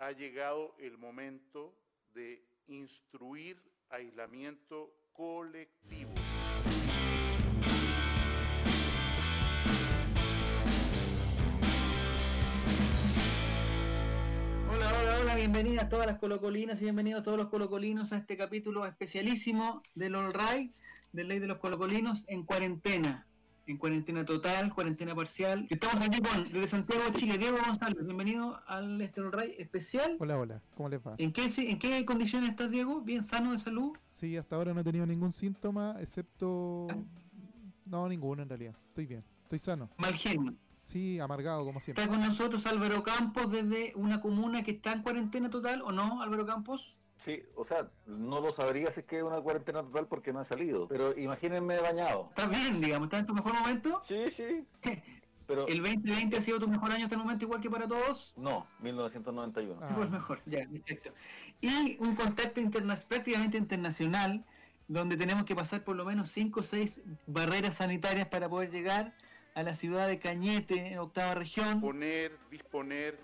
ha llegado el momento de instruir aislamiento colectivo. Hola, hola, hola, bienvenidas todas las colocolinas y bienvenidos todos los colocolinos a este capítulo especialísimo del All Right, de Ley de los Colocolinos en cuarentena, en cuarentena total, cuarentena parcial. Estamos aquí con, desde Santiago, Chile, Diego González, bienvenido al este Right especial. Hola, hola, ¿cómo les va? ¿En qué, si- ¿En qué condiciones estás, Diego? ¿Bien sano de salud? Sí, hasta ahora no he tenido ningún síntoma, excepto... No, ninguno en realidad. Estoy bien, estoy sano. Mal genio. Sí, amargado como siempre. Está con nosotros Álvaro Campos desde una comuna que está en cuarentena total, ¿o no, Álvaro Campos? Sí, o sea, no lo sabría si es que es una cuarentena total porque no he salido. Pero imagínense bañado. ¿Estás bien, digamos? ¿Estás en tu mejor momento? Sí, sí. Pero ¿El 2020 ha sido tu mejor año hasta el momento igual que para todos? no, 1991. Ah. Pues mejor, ya, perfecto. Y un contacto interna prácticamente internacional, donde tenemos que pasar por lo menos 5 o 6 barreras sanitarias para poder llegar a la ciudad de Cañete, en octava región. Poner, disponer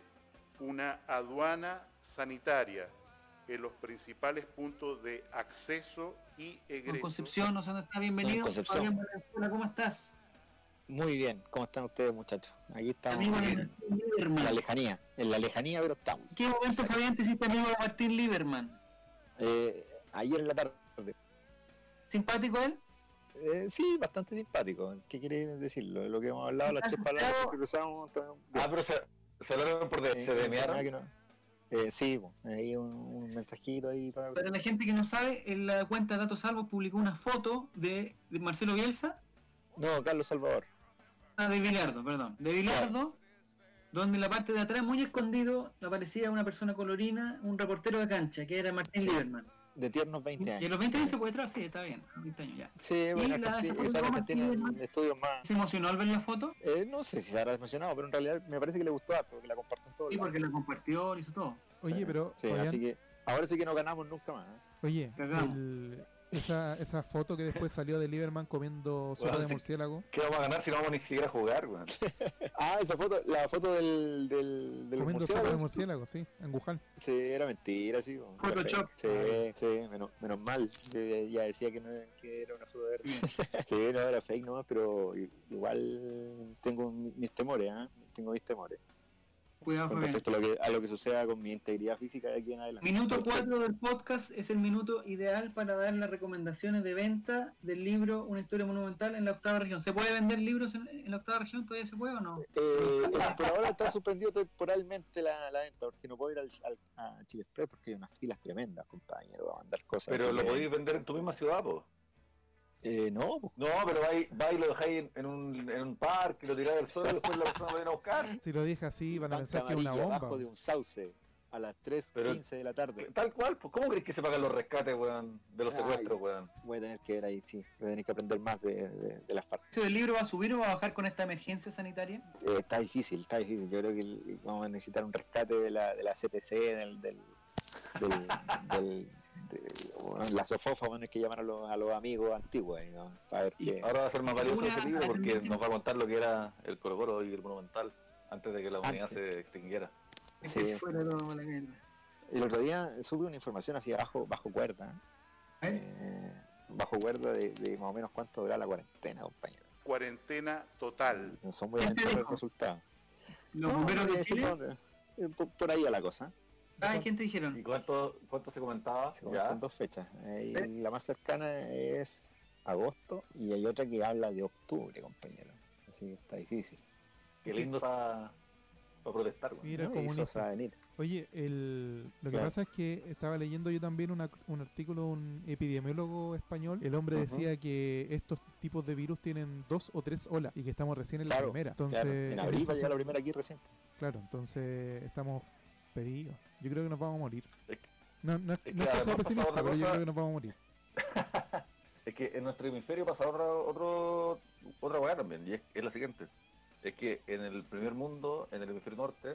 una aduana sanitaria en los principales puntos de acceso y egreso. Concepción, no sé dónde está, bienvenido. Con Concepción. ¿cómo estás? Muy bien, ¿cómo están ustedes muchachos? Aquí estamos Amigo de en Martín Lieberman. la lejanía, en la lejanía pero estamos. ¿Qué momento, Fabián, te hiciste amigo de Martín Lieberman? Eh, ayer en la tarde, ¿Simpático él? eh, sí, bastante simpático, ¿qué quiere decirlo? Lo que hemos hablado, las tres palabras que cruzamos. Ah, pero se, se hablaron por de, Eh, se demearon. Eh, sí, ahí un, un mensajito ahí para... Para la gente que no sabe, en la cuenta Datos Salvos publicó una foto de, de Marcelo Bielsa, No, Carlos Salvador. ah, de Bilardo, perdón, de Bilardo, donde en la parte de atrás, muy escondido, aparecía una persona colorina, un reportero de cancha, que era Martín Sí. Lieberman. De tiernos 20 años. Y a los 20 años se puede entrar, sí, está bien, 20 años ya. Sí, bueno, la- esa esa de tiene estudios más... ¿Se emocionó al ver la foto? Eh, no sé si se habrá emocionado, pero en realidad me parece que le gustó harto, porque la compartió en todos Sí, porque la compartió, hizo todo. Oye, pero, Sí, Fabián, así que ahora sí que no ganamos nunca más. ¿eh? oye, el- esa, esa foto que después salió de Lieberman comiendo sopa Bueno, de murciélago. ¿Qué vamos a ganar si no vamos ni siquiera a jugar, weón? Ah, esa foto, la foto del, del, del Comiendo sopa de murciélago. sí, en Wuhan. Sí, era mentira, sí. Photoshop. Sí, sí, menos, menos mal. Yo ya- ya decía que, no, que era una foto verde. sí, no, era fake nomás, pero igual tengo mi- mis temores, ¿ah? Tengo mis temores. Cuidado, Con respecto a lo, que, a lo que suceda con mi integridad física de aquí en adelante. Minuto Porque- 4 del podcast es el minuto ideal para dar las recomendaciones de venta del libro Una historia monumental en la octava región. ¿Se puede vender libros en, en la octava región? ¿Todavía se puede o no? Eh, por ahora está suspendido temporalmente la, la venta, porque no puedo ir al, al- a Chile Express porque hay unas filas tremendas, compañero, a mandar cosas. Pero lo podéis vender en tu misma ciudad, po. Eh, no, pues, No, pero vais va y lo dejáis en, en un, en un parque, lo tiráis al suelo y después la persona lo viene a buscar. Si lo dije así, van a pensar que es una bomba. abajo de un sauce a las 3.15 Pero- de la tarde. Tal cual, pues ¿cómo crees que se pagan los rescates, weón, de los Ay. secuestros, weón? Voy a tener que ver ahí, sí. Voy a tener que aprender más de, de, de las partes. ¿El libro va a subir o va a bajar con esta emergencia sanitaria? Eh, está difícil, está difícil. Yo creo que el- vamos a necesitar un rescate de la, de la CPC, del, del, del, del- de- bueno, la sofofa, bueno, hay que llamar a los, a los amigos antiguos, ¿no? Para ver qué. Ahora va a ser más valioso ese libro porque nos va a contar lo que era el Colo y el Monumental antes de que la humanidad Antes. se extinguiera. Sí. Fuera todo la mierda. El otro día sube una información así bajo, bajo cuerda. ¿Eh? eh, bajo cuerda de, de más o menos cuánto dura la cuarentena, compañero. Cuarentena total. No son muy ¿Quién te aventuros los resultados. ¿Los No, bomberos de Chile? Eh, Por, por ahí a la cosa. Ay, ¿quién te dijeron? ¿Y cuánto, cuánto se comentaba? Se comentan dos fechas. Eh, y ¿Eh? La más cercana es agosto y hay otra que habla de octubre, compañero. Así que está difícil. Qué lindo para, para protestar, weón. Mira, ¿no? Y eso comunista. se va a venir. Oye, el, lo que Claro. pasa es que estaba leyendo yo también una- un artículo de un epidemiólogo español. El hombre decía que estos tipos de virus tienen dos o tres olas y que estamos recién en la primera. Entonces, Claro, en abril va a llegar la primera aquí recién. claro, entonces estamos Yo creo que nos vamos a morir. No, no, es que no es que sea pesimista, pero yo creo que nos vamos a morir. Es que en nuestro hemisferio pasa otra, otro, otra weá también, y es, es la siguiente. Es que en el primer mundo, en el hemisferio norte,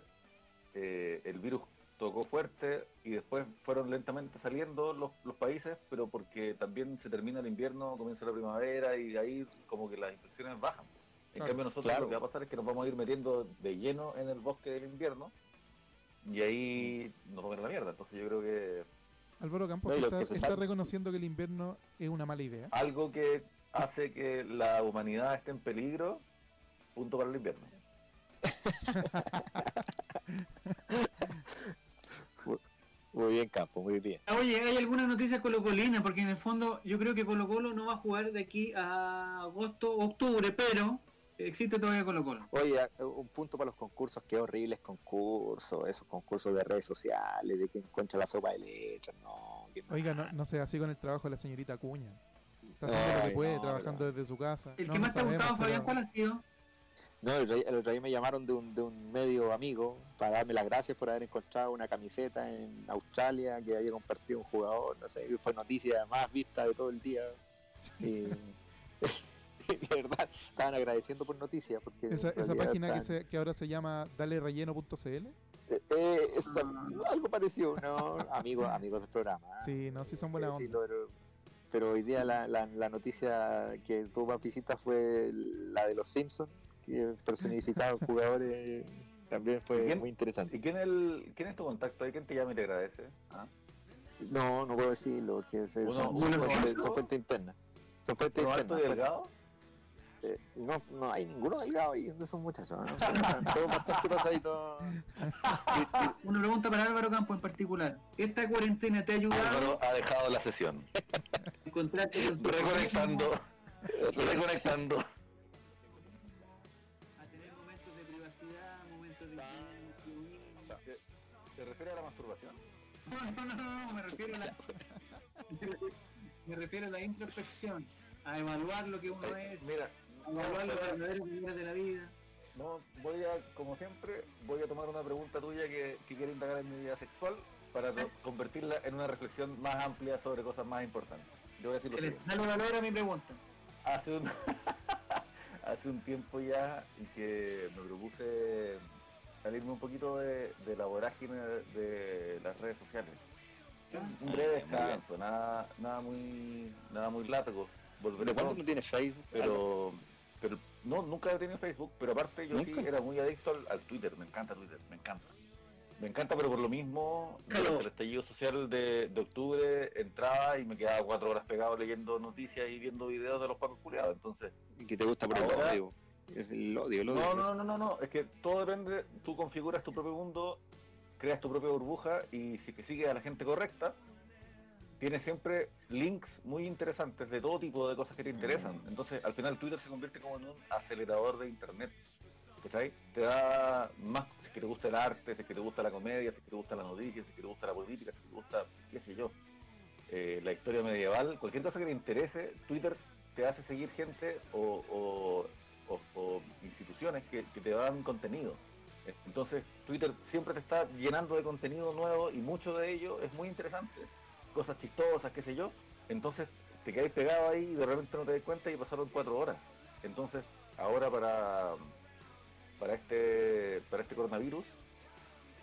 eh, el virus tocó fuerte y después fueron lentamente saliendo los, los países, pero porque también se termina el invierno, comienza la primavera y de ahí como que las infecciones bajan. En Claro, cambio nosotros claro. lo que va a pasar es que nos vamos a ir metiendo de lleno en el bosque del invierno y ahí nos ahora. Entonces yo creo que Álvaro Campos No, está, reconociendo que el invierno es una mala idea. algo que hace que la humanidad esté en peligro, punto para el invierno. Muy bien, Campo, muy bien. Oye, ¿hay alguna noticia colocolina? Porque en el fondo yo creo que Colo Colo no va a jugar de aquí a agosto o octubre, pero existe todavía Colo Colo. Oye, a- un punto para los concursos, qué horribles concursos, esos concursos de redes sociales, de que encuentra la sopa de leche, no. Oiga, no, no sea así con el trabajo de la señorita Cuña. Está haciendo lo que puede, no, trabajando no. desde su casa. El No, que no más te ha gustado, Fabián, ¿cuál ha sido? No, el, otro día- el otro día me llamaron de un, de un medio amigo para darme las gracias por haber encontrado una camiseta en Australia que había compartido un jugador, no sé, y fue noticia más vista de todo el día. Y, de verdad, estaban agradeciendo por noticias. Porque Esa, página que, se, que ahora se llama dalerelleno.cl. Eh, eh, algo parecido, ¿no? Amigos, amigos del programa. ¿eh? Sí, no, sí son buena Quiero onda. pero, pero hoy día la, la, la noticia que tuvo más visitas fue la de los Simpsons, que personificaban jugadores, también fue ¿Quién? muy interesante. ¿Y quién, el, quién es tu contacto ahí? ¿Quién te llama y te agradece? ¿Ah? No, no puedo decirlo, porque son, son son fuentes internas. Son fuentes ¿Uno alto internas. y delgado? Eh, no, no hay ninguno delgado ahí de esos muchachos. ¿no? Son todos bastante pasaditos. Una pregunta para Álvaro Campo en particular. ¿Esta cuarentena te ha ayudado Álvaro ha dejado la sesión. encontrarte con Reconectando. Reconectando. a tener momentos de privacidad, momentos de refieres a la masturbación? No, no, no, no, me refiero a la me refiero a la introspección, a evaluar lo que uno Eh, es, Mira, a evaluar los verdaderos pilares de la vida. no, voy a, como siempre, voy a tomar una pregunta tuya que, que quiere indagar en mi vida sexual para to- convertirla en una reflexión más amplia sobre cosas más importantes. Yo voy a decir lo Se le siguiente. da valor a mi pregunta. hace un hace un tiempo ya y que me propuse salirme un poquito de, de la vorágine de, de las redes sociales. Un breve Ah, muy bien. descanso, nada, nada muy nada muy largo. Volveré ¿De cuándo no tienes Facebook? pero pero no nunca he tenido Facebook, pero aparte yo sí ¿Nunca? era muy adicto al, al Twitter, me encanta Twitter, me encanta. Me encanta, pero por lo mismo, durante el estallido social de, de octubre entraba y me quedaba cuatro horas pegado leyendo noticias y viendo videos de los pacos culiados. Entonces, que te gusta por el Ahora- odio. Es el odio, el odio. no, no, no, no, no, es que todo depende, tú configuras tu propio mundo, creas tu propia burbuja y si que sigues a la gente correcta, tienes siempre links muy interesantes de todo tipo de cosas que te interesan. Entonces, al final Twitter se convierte como en un acelerador de internet. ¿Cachai? Te da más, si es que te gusta el arte, si es que te gusta la comedia, si es que te gusta la noticia, si es que te gusta la política, si es que te gusta, qué sé yo, eh, la historia medieval, cualquier cosa que te interese, Twitter te hace seguir gente o, o- o- o instituciones que, que te dan contenido. Entonces, Twitter siempre te está llenando de contenido nuevo y mucho de ello es muy interesante. Cosas chistosas, qué sé yo. Entonces, te quedáis pegado ahí y de repente no te das cuenta y pasaron cuatro horas. Entonces, ahora para, para este para este coronavirus,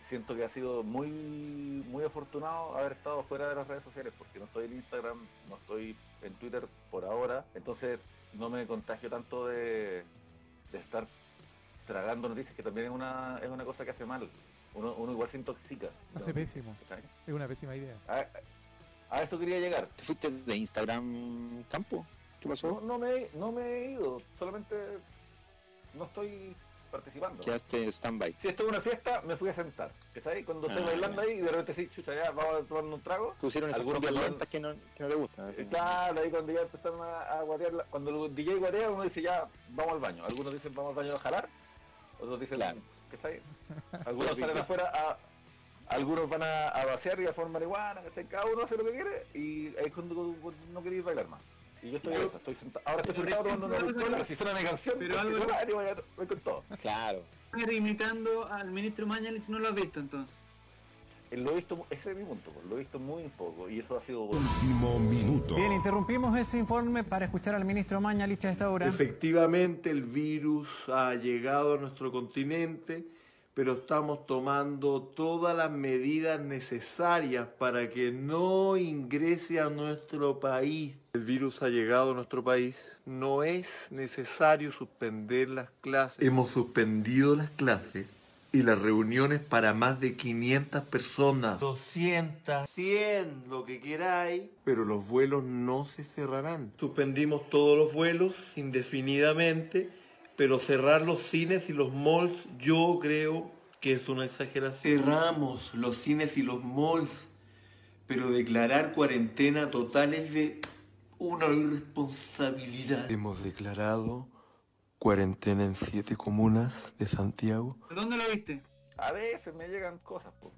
siento que ha sido muy muy afortunado haber estado fuera de las redes sociales porque no estoy en Instagram, no estoy en Twitter por ahora, entonces no me contagio tanto de, de estar tragando noticias que también es una es una cosa que hace mal. Uno, uno igual se intoxica. Hace ¿no? pésimo. Es una pésima idea. A, a eso quería llegar. ¿Te fuiste de Instagram, Campo? ¿Qué No, pasó? no me, no me he ido, solamente no estoy participando. Quedaste stand-by. Si esto es una fiesta, me fui a sentar. ¿Sabes? Cuando estoy Ah, bailando ahí y de repente sí, chucha, ya vamos a tomar un trago. Pusieron esas copias que no- lentas que no, que no te gustan. así. Claro, ahí cuando ya empezaron a, a la- cuando el DJ guarea, uno dice ya, vamos al baño. Algunos dicen vamos al baño a jalar, otros dicen, Claro. ¿qué está ahí? Algunos salen afuera a. Algunos van a, a vaciar y a formar marihuana, ¿cachai? cada uno hace lo que quiere y ahí es cuando, cuando no queréis bailar más. Y yo estoy, sentado, ahora estoy sentado tomando una pistola, si suena mi canción, pero madre, voy, con todo. Claro. Imitando al ministro Mañalich, no lo has visto entonces. Lo he visto, ese es mi punto, pues, lo he visto muy poco y eso ha sido. Último minuto. Bien, interrumpimos ese informe para escuchar al ministro Mañalich a esta hora. Efectivamente, el virus ha llegado a nuestro continente, pero estamos tomando todas las medidas necesarias para que no ingrese a nuestro país. El virus ha llegado a nuestro país. No es necesario suspender las clases. Hemos suspendido las clases y las reuniones para más de 500 personas. 200, 100, lo que queráis. Pero los vuelos no se cerrarán. Suspendimos todos los vuelos indefinidamente, pero cerrar los cines y los malls yo creo que es una exageración. Cerramos los cines y los malls, pero declarar cuarentena total es de una irresponsabilidad. Hemos declarado cuarentena en siete comunas de Santiago. ¿Dónde lo viste? A veces me llegan cosas, po.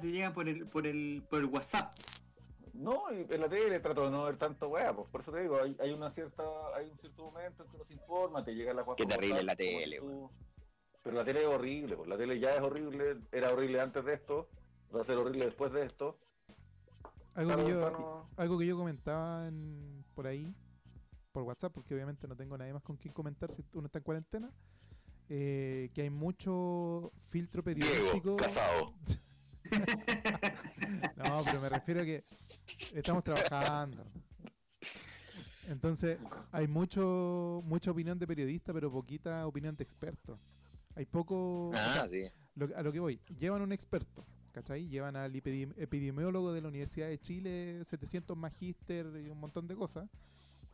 Te llegan por el, por el, por el WhatsApp. No, y en la tele trato de no ver tanto weá, pues por eso te digo, hay, hay una cierta, hay un cierto momento en que uno se informa, te llega la Qué terrible la tele, weón. Pero la tele es horrible, pues la tele ya es horrible, era horrible antes de esto, va a ser horrible después de esto. Algo, Claro, que, yo, no- algo que yo comentaba en- por ahí, por WhatsApp, porque obviamente no tengo nadie más con quien comentar si uno está en cuarentena, eh, que hay mucho filtro periodístico. casado. no, pero me refiero a que estamos trabajando. Entonces, hay mucho mucha opinión de periodista, pero poquita opinión de experto. Hay poco... o sea, Ah, sí. lo- a lo que voy, llevan un experto, ¿cachai? Llevan al epidemi- epidemiólogo de la Universidad de Chile, 700 magíster y un montón de cosas,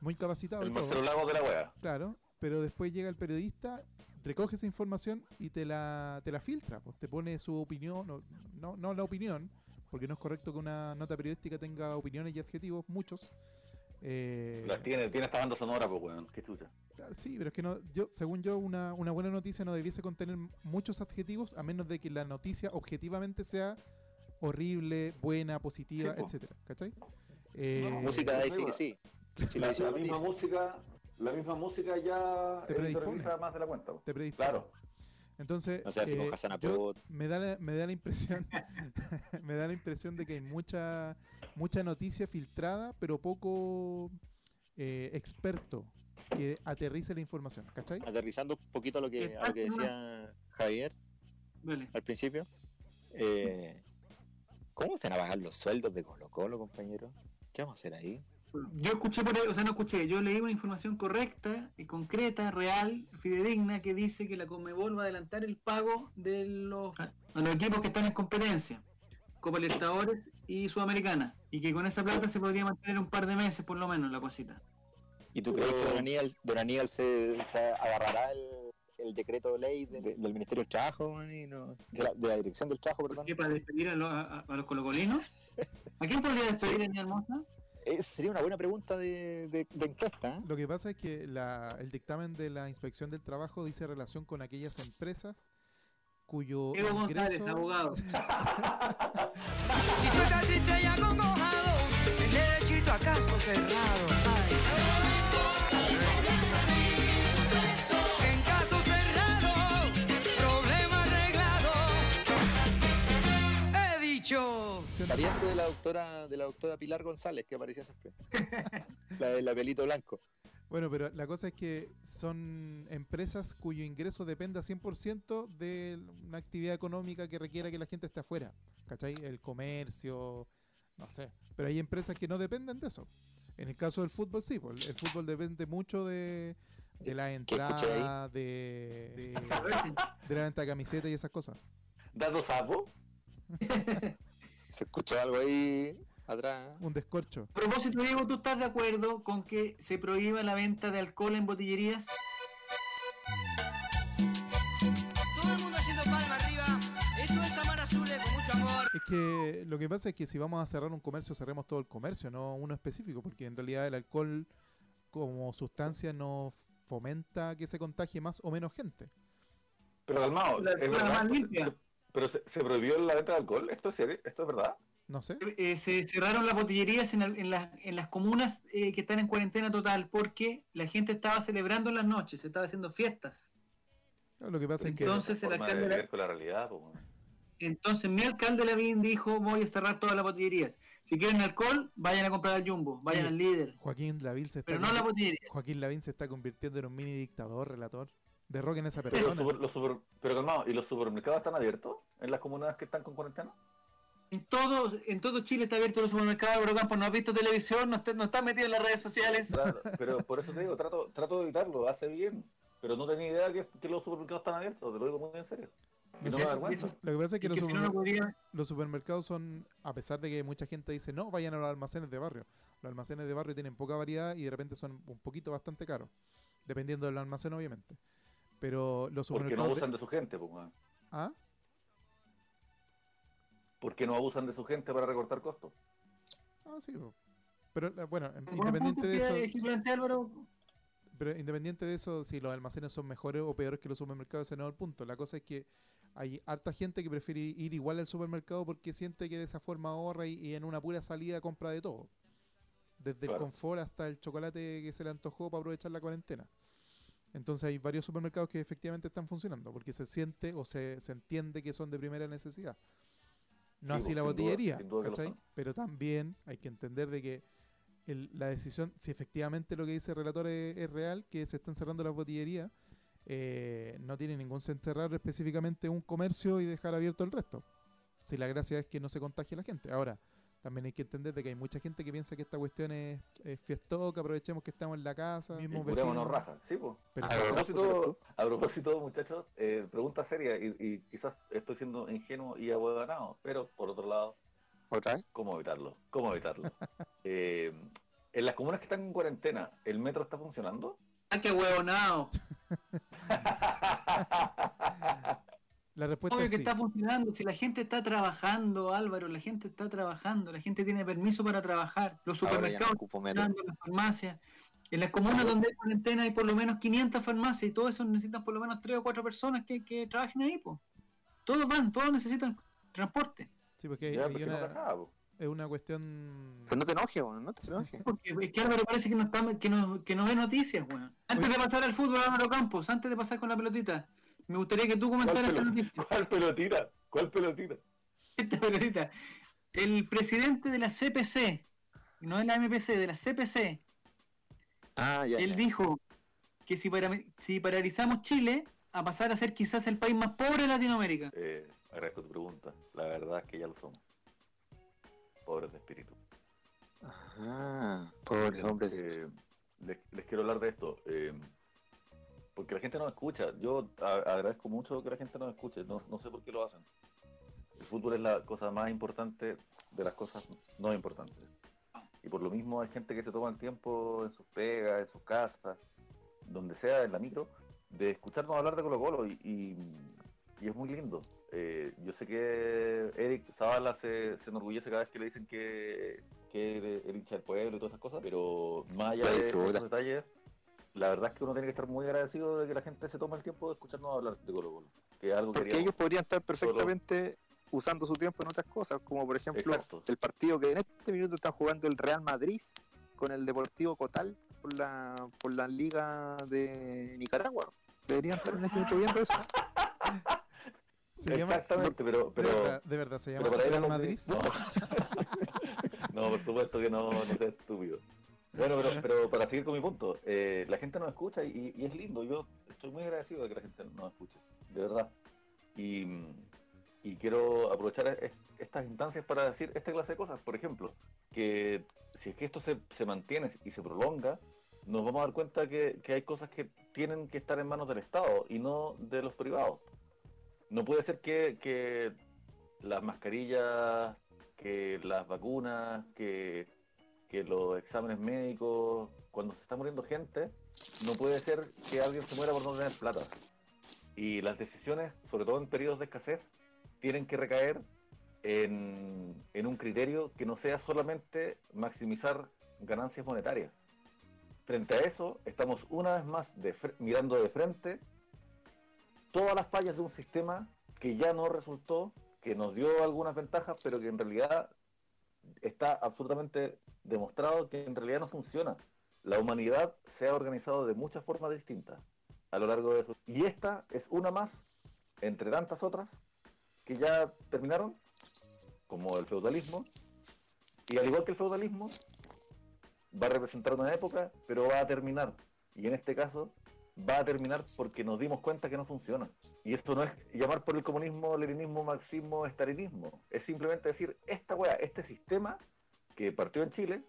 muy capacitado El y todo, de la weá. claro, pero después llega el periodista, recoge esa información y te la, te la filtra, pues, te pone su opinión, no, no, no la opinión, porque no es correcto que una nota periodística tenga opiniones y adjetivos, muchos. eh, Las tiene, tiene esta banda sonora, pues weón, qué chucha. Claro, Sí, pero es que no, yo, según yo, una, una buena noticia no debiese contener muchos adjetivos a menos de que la noticia objetivamente sea horrible, buena, positiva, Sí, etcétera, ¿cachai? Eh, Música de sí, sí, sí. Sí, La, misma música, la misma música ya Te predispone. más de la cuenta. te predispone. Claro. Entonces, O sea, eh, yo- me da la, me da la impresión me da la impresión de que hay mucha mucha noticia filtrada, pero poco eh, experto que aterrice la información, ¿cachai? Aterrizando un poquito a lo que, a lo que decía Javier al principio. eh, ¿Cómo se van a bajar los sueldos de Colo Colo, compañero? ¿Qué vamos a hacer ahí? Yo escuché por ahí, o sea, no escuché, yo leí una información correcta y concreta, real, fidedigna, que dice que la Conmebol va a adelantar el pago de los, a los equipos que están en competencia, Copa Libertadores y Sudamericana, y que con esa plata se podría mantener un par de meses por lo menos la cosita. ¿Y tú crees que Don Aníbal, Don Aníbal se, se agarrará el, el decreto de ley de- de- del Ministerio del Trabajo, man, y no- de, la, de la Dirección del Trabajo, perdón? ¿Qué, para despedir a los, a, a los colocolinos? ¿A quién podría despedir, Daniel Hermosa? Eh, sería una buena pregunta de, de, de encuesta. ¿eh? Lo que pasa es que la- el dictamen de la Inspección del Trabajo dice relación con aquellas empresas cuyo Evo González, ingreso... abogado. Pariente de la doctora, de la doctora Pilar González, que aparecía siempre. la de la pelito blanco. Bueno, pero la cosa es que son empresas cuyo ingreso dependa 100% de una actividad económica que requiera que la gente esté afuera. ¿Cachai? El comercio, no sé. Pero hay empresas que no dependen de eso. En el caso del fútbol, sí. pues, El fútbol depende mucho de, de la entrada, de, de, de la venta de camisetas y esas cosas. Dando sapo. Se escuchó algo ahí atrás. Un descorcho. A propósito, Diego, ¿tú estás de acuerdo con que se prohíba la venta de alcohol en botillerías? Todo el mundo haciendo palma arriba. Eso es amar azules con mucho amor. Es que lo que pasa es que si vamos a cerrar un comercio, cerremos todo el comercio, no uno específico, porque en realidad el alcohol como sustancia no fomenta que se contagie más o menos gente. Pero calmado, La es verdad. Pero se, se prohibió la venta de alcohol. ¿Esto es serio? ¿Esto es verdad? No sé. Eh, se cerraron las botillerías en, el- en las, en las comunas eh, que están en cuarentena total porque la gente estaba celebrando en las noches, se estaba haciendo fiestas. Lo que pasa es que Entonces el alcalde, ver con la realidad, entonces mi alcalde Lavín dijo voy a cerrar todas las botillerías. Si quieren alcohol, vayan a comprar al Jumbo, vayan Sí. al líder, Joaquín Lavín se está pero no la botillería. Joaquín Lavín se está convirtiendo en un mini dictador, relator. Derroquen a esa Pero, los persona. super- los super- pero calmado, ¿y los supermercados están abiertos en las comunidades que están con cuarentena? En todo, en todo Chile está abierto los supermercados, Eurocampo no has visto televisión, no está, no está metido en las redes sociales. Claro, pero por eso te digo, trato, trato de evitarlo, hace bien. Pero no tenía idea que, que los supermercados están abiertos, te lo digo muy en serio. No lo que pasa es que los, que si no, supermer- no podría... los supermercados son, a pesar de que mucha gente dice no, vayan a los almacenes de barrio. Los almacenes de barrio tienen poca variedad y de repente son un poquito bastante caros. Dependiendo del almacén, obviamente. Pero los Porque no de- abusan de su gente, pues, weón. ¿Ah? Porque no abusan de su gente para recortar costos. Ah, sí. po. Pero eh, bueno, em- Buen independiente de eso, pero independiente de eso, si los almacenes son mejores o peores que los supermercados, ese no es el punto. La cosa es que hay harta gente que prefiere ir igual al supermercado porque siente que de esa forma ahorra y, y en una pura salida compra de todo. Desde el confort hasta el chocolate que se le antojó para aprovechar la cuarentena. Entonces hay varios supermercados que efectivamente están funcionando porque se siente o se, se entiende que son de primera necesidad. No Sí, así pues, la duda, botillería, duda. Pero también hay que entender de que el- la decisión, si efectivamente lo que dice el relator es, es real, que se están cerrando las botillerías, eh, no tiene ningún sentido cerrar específicamente un comercio y dejar abierto el resto. Si la gracia es que no se contagie la gente. Ahora, también hay que entender de que hay mucha gente que piensa que esta cuestión es, es fiestoso, que aprovechemos que estamos en la casa, Y mismos curémonos vecinos. raja. Sí, pues. A propósito, a propósito, muchachos, eh, pregunta seria y, y quizás estoy siendo ingenuo y ahuevanado, pero por otro lado, ¿Otra vez? ¿cómo evitarlo? ¿Cómo evitarlo? Eh, en las comunas que están en cuarentena, ¿el metro está funcionando? ¡Ah, qué huevonao! La respuesta Obvio es que sí. está funcionando. Si la gente está trabajando, Álvaro, la gente está trabajando. La gente tiene permiso para trabajar. Los no supermercados metro. funcionando, las farmacias. En las comunas donde hay cuarentena hay por lo menos 500 farmacias y todo eso necesitan por lo menos 3 o 4 personas que, que trabajen ahí. Po. Todos van, todos necesitan transporte. Sí, porque hay, Ya, hay porque no po. es una cuestión... Pero no te enojes, weón, no te enojes. Porque es que Álvaro parece que no, está, que no, que no ve noticias, weón. Antes Oye. de pasar al fútbol, Álvaro Campos, antes de pasar con la pelotita, me gustaría que tú ¿Cuál, comentaras esta pelo- noticia. ¿Cuál pelotita? ¿Cuál pelotita? Esta pelotita. El presidente de la CPC, no de la MPC, de la CPC, Ah, ya. él ya. dijo que si, para, si paralizamos Chile, a pasar a ser quizás el país más pobre de Latinoamérica. Eh, agradezco tu pregunta. La verdad es que ya lo somos. Pobres de espíritu. Ah, pobres hombres. Eh, les, les quiero hablar de esto. eh, porque la gente no escucha. Yo agradezco mucho que la gente nos escuche. No, no sé por qué lo hacen. El fútbol es la cosa más importante de las cosas no importantes. Y por lo mismo hay gente que se toma el tiempo en sus pegas, en sus casas, donde sea, en la micro, de escucharnos hablar de Colo Colo. Y, y- y es muy lindo. Eh, yo sé que Eric Zavala se, se enorgullece cada vez que le dicen que, que el hincha del pueblo y todas esas cosas, pero más allá de esos detalles, la verdad es que uno tiene que estar muy agradecido de que la gente se tome el tiempo de escucharnos hablar de Colo Colo. Que es algo que Porque queríamos- ellos podrían estar perfectamente usando su tiempo en otras cosas, como por ejemplo Exacto. el partido que en este minuto están jugando el Real Madrid con el Deportivo Cotal por la, por la Liga de Nicaragua. Deberían estar en este minuto viendo eso. Se llama- Exactamente, pero, de, pero, verdad, de verdad, se llama Real Madrid. No. no, por supuesto que no, no sea estúpido. Bueno, pero, pero para seguir con mi punto, eh, la gente nos escucha y, y es lindo. Yo estoy muy agradecido de que la gente nos escuche, de verdad. Y, y quiero aprovechar es- estas instancias para decir esta clase de cosas. Por ejemplo, que si es que esto se, se mantiene y se prolonga, nos vamos a dar cuenta que, que hay cosas que tienen que estar en manos del Estado y no de los privados. No puede ser que, que las mascarillas, que las vacunas, que, que los exámenes médicos, cuando se está muriendo gente, no puede ser que alguien se muera por no tener plata. Y las decisiones, sobre todo en periodos de escasez, tienen que recaer en, en un criterio que no sea solamente maximizar ganancias monetarias. Frente a eso, estamos una vez más mirando de frente todas las fallas de un sistema que ya no resultó, que nos dio algunas ventajas, pero que en realidad está absolutamente demostrado que en realidad no funciona. La humanidad se ha organizado de muchas formas distintas a lo largo de eso. Y esta es una más, entre tantas otras, que ya terminaron, como el feudalismo. Y al igual que el feudalismo, va a representar una época, pero va a terminar. Y en este caso, va a terminar porque nos dimos cuenta que no funciona. Y esto no es llamar por el comunismo, leninismo, marxismo, estalinismo. Es simplemente decir, esta weá, este sistema que partió en Chile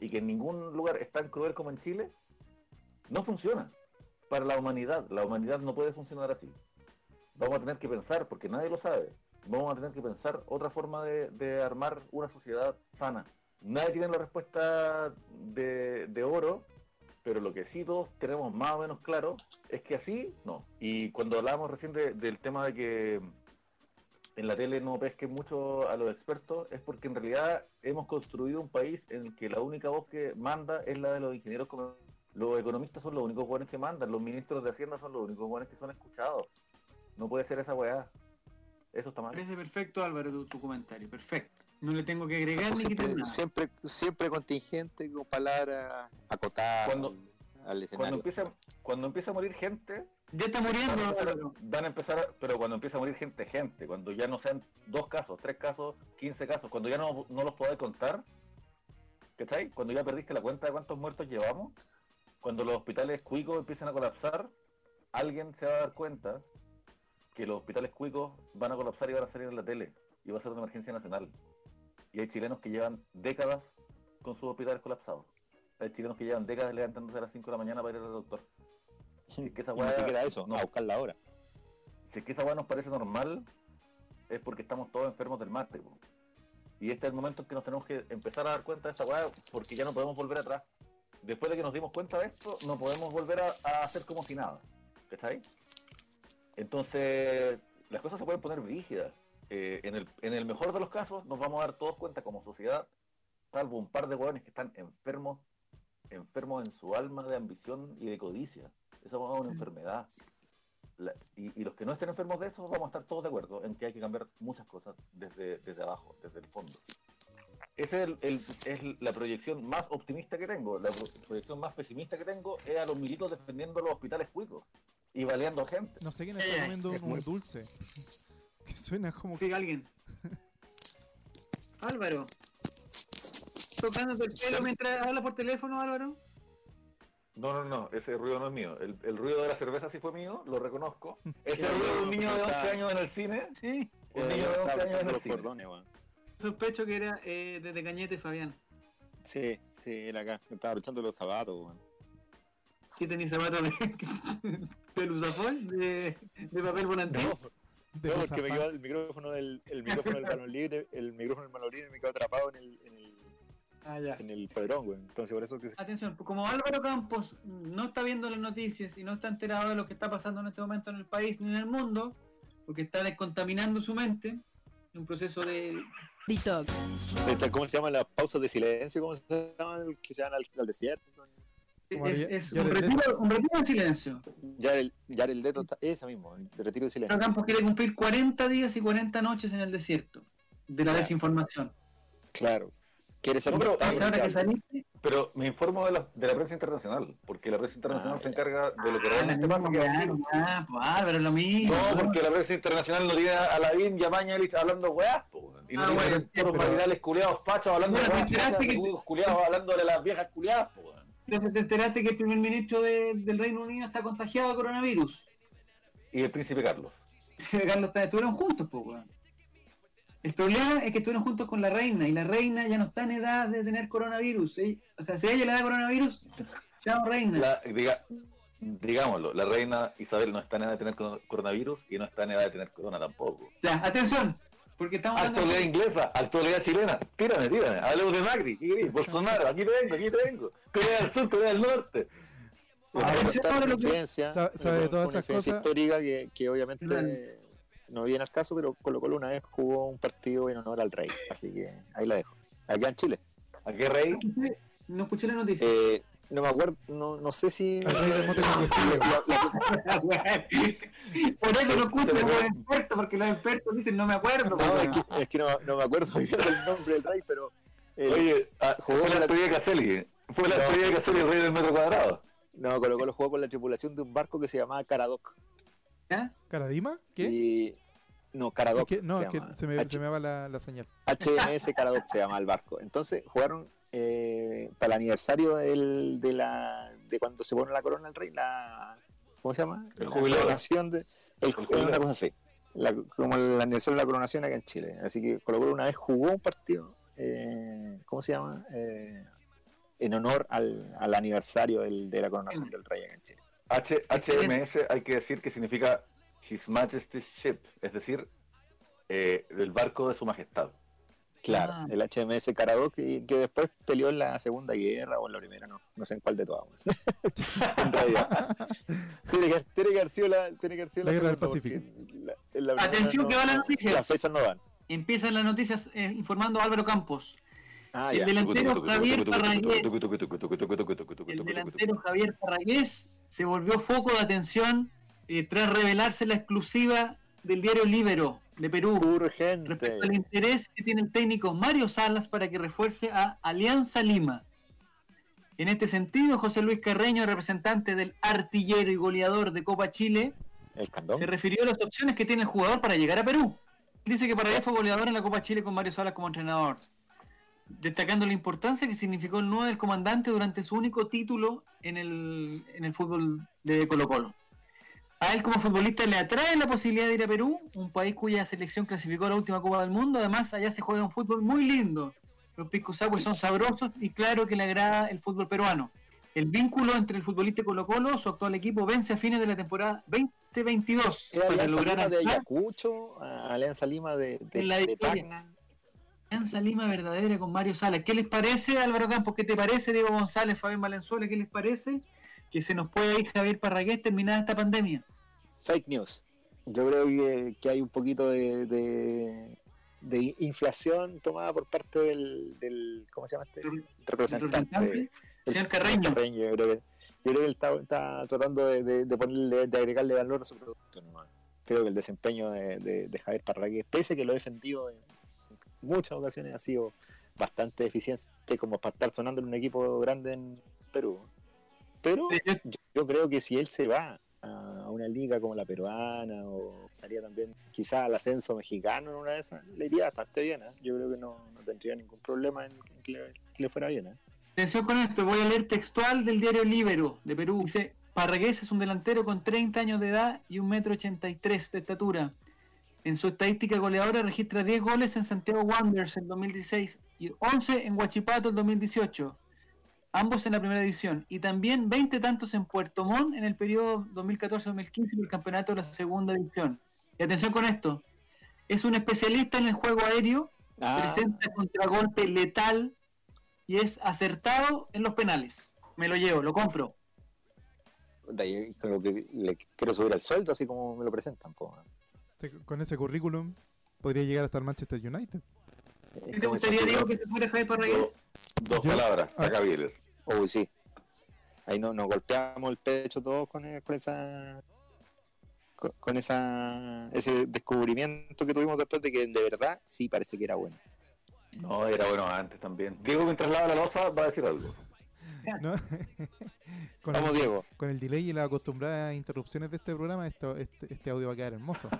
y que en ningún lugar es tan cruel como en Chile, no funciona. Para la humanidad, la humanidad no puede funcionar así. vamos a tener que pensar, porque nadie lo sabe, vamos a tener que pensar otra forma de, armar una sociedad sana. Nadie tiene la respuesta de oro, pero lo que sí todos tenemos más o menos claro es que así no. Y cuando hablábamos recién de- del tema de que en la tele no pesquen mucho a los expertos, es porque en realidad hemos construido un país en el que la única voz que manda es la de los ingenieros. comer- Los economistas son los únicos buenos que mandan, los ministros de Hacienda son los únicos buenos que son escuchados. No puede ser esa weá. Eso está mal. Parece perfecto, Álvaro, tu, tu comentario. Perfecto. No le tengo que agregar ni quitar Siempre, nada. siempre, siempre contingente, con palabras acotadas Cuando- al, Cuando empieza, cuando empieza a morir gente, Ya está van a muriendo, empezar a- Álvaro. van a empezar, a- pero cuando empieza a morir gente, gente, cuando ya no sean dos casos, tres casos, quince casos, cuando ya no, no los podáis contar, ¿cachai? Cuando ya perdiste la cuenta de cuántos muertos llevamos, cuando los hospitales cuicos empiezan a colapsar, alguien se va a dar cuenta que los hospitales cuicos van a colapsar y van a salir en la tele, y va a ser una emergencia nacional. Y hay chilenos que llevan décadas con sus hospitales colapsados. Hay chilenos que llevan décadas levantándose a las 5 de la mañana para ir al doctor. Si es que esa Y ni weá- siquiera eso, no. a buscar la hora. si es que esa weá nos parece normal, es porque estamos todos enfermos del mate. po. Y este es el momento en que nos tenemos que empezar a dar cuenta de esa weá, porque ya no podemos volver atrás. Después de que nos dimos cuenta de esto, no podemos volver a, a hacer como si nada. ¿Cachai? Entonces, las cosas se pueden poner rígidas. Eh, en, el, en el mejor de los casos, nos vamos a dar todos cuenta como sociedad, salvo un par de hueones que están enfermos, enfermos en su alma de ambición y de codicia. Weá es una enfermedad. La- y, y los que no estén enfermos de eso, vamos a estar todos de acuerdo en que hay que cambiar muchas cosas desde, desde abajo, desde el fondo. Esa es, el- el- es la proyección más optimista que tengo. La pro- proyección más pesimista que tengo es a los milicos defendiendo los hospitales cuicos y baleando gente. No sé quién Eh, está comiendo es un, muy- un dulce. Que suena como que. Diga alguien. Álvaro. Tocándote el pelo mientras habla por teléfono, Álvaro. No, no, no, ese ruido no es mío. El, el ruido de la cerveza sí fue mío, lo reconozco. Ese ruido de un niño de está- 11 años en el cine, Sí. un niño de 11 estaba años en el cine. cordones. Sospecho que era eh, desde Cañete, Fabián. Sí, sí, era acá. Me estaba luchando los zapatos, weón. ¿Qué tenéis zapatos de, de Lusafol? ¿De, de papel volante? No, de no, porque me quedó el micrófono del, el micrófono del balón libre, el micrófono del balón libre me quedó atrapado en el, en el, Ah, ya. en el poderón, weón. Entonces por eso que se- Atención, como Álvaro Campos no está viendo las noticias y no está enterado de lo que está pasando en este momento en el país ni en el mundo, porque está descontaminando su mente, en un proceso de... Detox. Esta, ¿Cómo se llaman las pausas de silencio? ¿Cómo se llaman? Que se van al, al desierto. Es, un, retiro, un retiro en silencio. Ya el, ya el dedo está, esa mismo, de retiro de silencio. Campos quiere cumplir 40 días y 40 noches en el desierto de la Ya. desinformación. Claro. ¿Quieres ser No, pero- que Pero me informo de la, de la prensa internacional, porque la prensa internacional Ah, se encarga de lo que Ah, realmente pasa. pues, Álvaro, lo mismo. No, porque la prensa internacional no tiene a Lavín y a Mañalich hablando weás, po, y no Ah, tiene bueno, a todos los pero- marinales culiados fachos hablando Bueno, de que- culiados las viejas culiadas, po. Entonces te enteraste que el primer ministro de- del Reino Unido está contagiado de coronavirus. Y el príncipe Carlos. Carlos está- estuvieron juntos, pues, weón. El problema es que estuvieron juntos con la reina y la reina ya no está en edad de tener coronavirus. O sea, si ella le da coronavirus, chao reina. La, diga, digámoslo, la reina Isabel no está en edad de tener cor- coronavirus y no está en edad de tener corona tampoco. Ya, atención, porque estamos hablando Actualidad inglesa, actualidad chilena, tírame, tírame, hablemos de Macri, ¿qué? Bolsonaro, aquí tengo, aquí tengo, Corea del Sur, Corea del Norte. Bueno, lo que- influencia, Sabe- sabe de una todas esas cosas. histórica que, que obviamente no viene al caso, pero Colo Colo una vez jugó un partido en honor al rey, así que ahí la dejo. Acá en Chile. ¿A qué rey? No escuché la noticia. Eh, no me acuerdo, no, no sé si... Al rey del mote congresillo. La- la- Por eso no escucho a los expertos, porque los expertos dicen no me acuerdo. no, es que, es que no, no me acuerdo bien del nombre del rey, pero... eh, Oye, ah, jugó fue la despedida de Caselli, fue la despedida de Caselli, el rey del metro cuadrado. No, Colo Colo jugó con la tripulación de un barco que se llamaba Caradoc. ¿Ya? ¿Caradima? ¿Qué? Y... No, Caradoc. Es que- no, se es que llama. se me, H- se me va la, la señal. HMS Caradoc se llama el barco. Entonces jugaron eh, para el aniversario del- de la de cuando se pone la corona al rey, la ¿cómo se llama? El la jubileo. coronación de el, jubileo. una cosa así. La- como el aniversario de la coronación acá en Chile. Así que Colo Colo una vez jugó un partido, eh, ¿cómo se llama? Eh, en honor al, al aniversario del- de la coronación del rey acá en Chile. H, HMS hay que decir que significa His Majesty's Ship, es decir, eh, el barco de su majestad. Claro, Ah. el HMS Caradoc, que, que después peleó en la Segunda Guerra o en la Primera, no, no sé en cuál de todas. en realidad. tiene, que, tiene que haber sido la, tiene que haber sido La Guerra del Pacífico. la- la Atención que van las noticias. Las fechas no dan. Empiezan las noticias eh, informando a Álvaro Campos. Ah, el ya. delantero Javier Parragués, el delantero Javier Parragués se volvió foco de atención eh, tras revelarse la exclusiva del diario Libero de Perú Urgente. respecto al interés que tiene el técnico Mario Salas para que refuerce a Alianza Lima. En este sentido, José Luis Carreño, representante del artillero y goleador de Copa Chile, se refirió a las opciones que tiene el jugador para llegar a Perú. Dice que Parragués fue goleador en la Copa Chile con Mario Salas como entrenador, destacando la importancia que significó el 9 del comandante durante su único título en el, en el fútbol de Colo Colo. A él como futbolista le atrae la posibilidad de ir a Perú, un país cuya selección clasificó a la última Copa del Mundo. Además, allá se juega un fútbol muy lindo. Los piscosagües son sabrosos y claro que le agrada el fútbol peruano. El vínculo entre el futbolista y Colo Colo, su actual equipo, vence a fines de la temporada 2022 ¿Es para Alianza lograr Lima de Ayacucho? a Alianza Lima de, de, la de. Tacna? Alianza Lima verdadera con Mario Salas. ¿Qué les parece, Álvaro Campos? ¿Qué te parece, Diego González, Fabián Valenzuela? ¿Qué les parece que se nos puede ir Javier Parragués terminada esta pandemia? Fake news. Yo creo que, que hay un poquito de, de, de inflación tomada por parte del, del ¿cómo se llama este? ¿El Representante. representante? El Señor Carreño. Yo creo que, yo creo que él está, está tratando de, ponerle, de agregarle valor a su producto. nomás. Creo que el desempeño de, de, de Javier Parragués, pese que lo he defendido en muchas ocasiones, ha sido bastante eficiente como para estar sonando en un equipo grande en Perú. Pero Yo- yo, creo que si él se va a una liga como la peruana o salía también quizás al ascenso mexicano en una de esas, le iría bastante bien. ¿eh? Yo creo que no, no tendría ningún problema en que le, que le fuera bien. ¿eh? Atención con esto, voy a leer textual del diario Libero de Perú. Dice, Parragués es un delantero con 30 años de edad y 1,83 m de estatura. En su estadística goleadora registra 10 goles en Santiago Wanderers en 2016 y 11 en Huachipato en 2018, ambos en la primera división, y también 20 tantos en Puerto Montt en el periodo 2014-2015 por el campeonato de la segunda división. Y atención con esto, es un especialista en el juego aéreo, Ah, presenta contragolpe letal y es acertado en los penales. Me lo llevo, lo compro. de ahí con lo que le quiero subir el sueldo, así como me lo presentan. po. Con ese currículum podría llegar hasta el Manchester United. ¿Qué te gustaría, Diego, que se fuera Javier Parragués? Dos, palabras, ah. acá Bieler. Uy, sí. Ahí no, nos golpeamos el pecho todos con, eh, con esa con, con esa ese descubrimiento que tuvimos después de que de verdad sí parece que era bueno. No, era bueno antes también. Diego, mientras lava la losa, va a decir algo. ¿no? con, Vamos, el, Diego. con el delay y las acostumbradas interrupciones de este programa, esto, este, este audio va a quedar hermoso.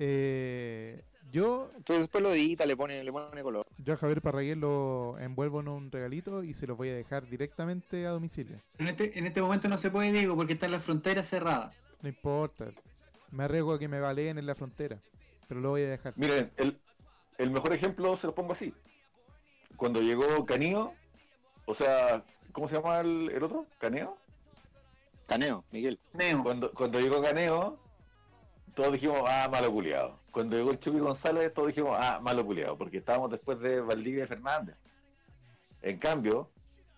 Eh, yo, Entonces después lo edita, le pone, le pone color. yo a Javier Parragués lo envuelvo en un regalito y se lo voy a dejar directamente a domicilio. En este, en este momento no se puede, Diego, porque están las fronteras cerradas. No importa. Me arriesgo a que me baleen en la frontera. Pero lo voy a dejar. Miren, el, el mejor ejemplo se lo pongo así. Cuando llegó Caneo, o sea, ¿cómo se llama el, el otro? ¿Caneo? Caneo, Miguel. Cuando, cuando llegó Caneo, todos dijimos, ah, malo culiado. Cuando llegó el Chucky González, todos dijimos, ah, malo culiado, porque estábamos después de Valdivia y Fernández. En cambio,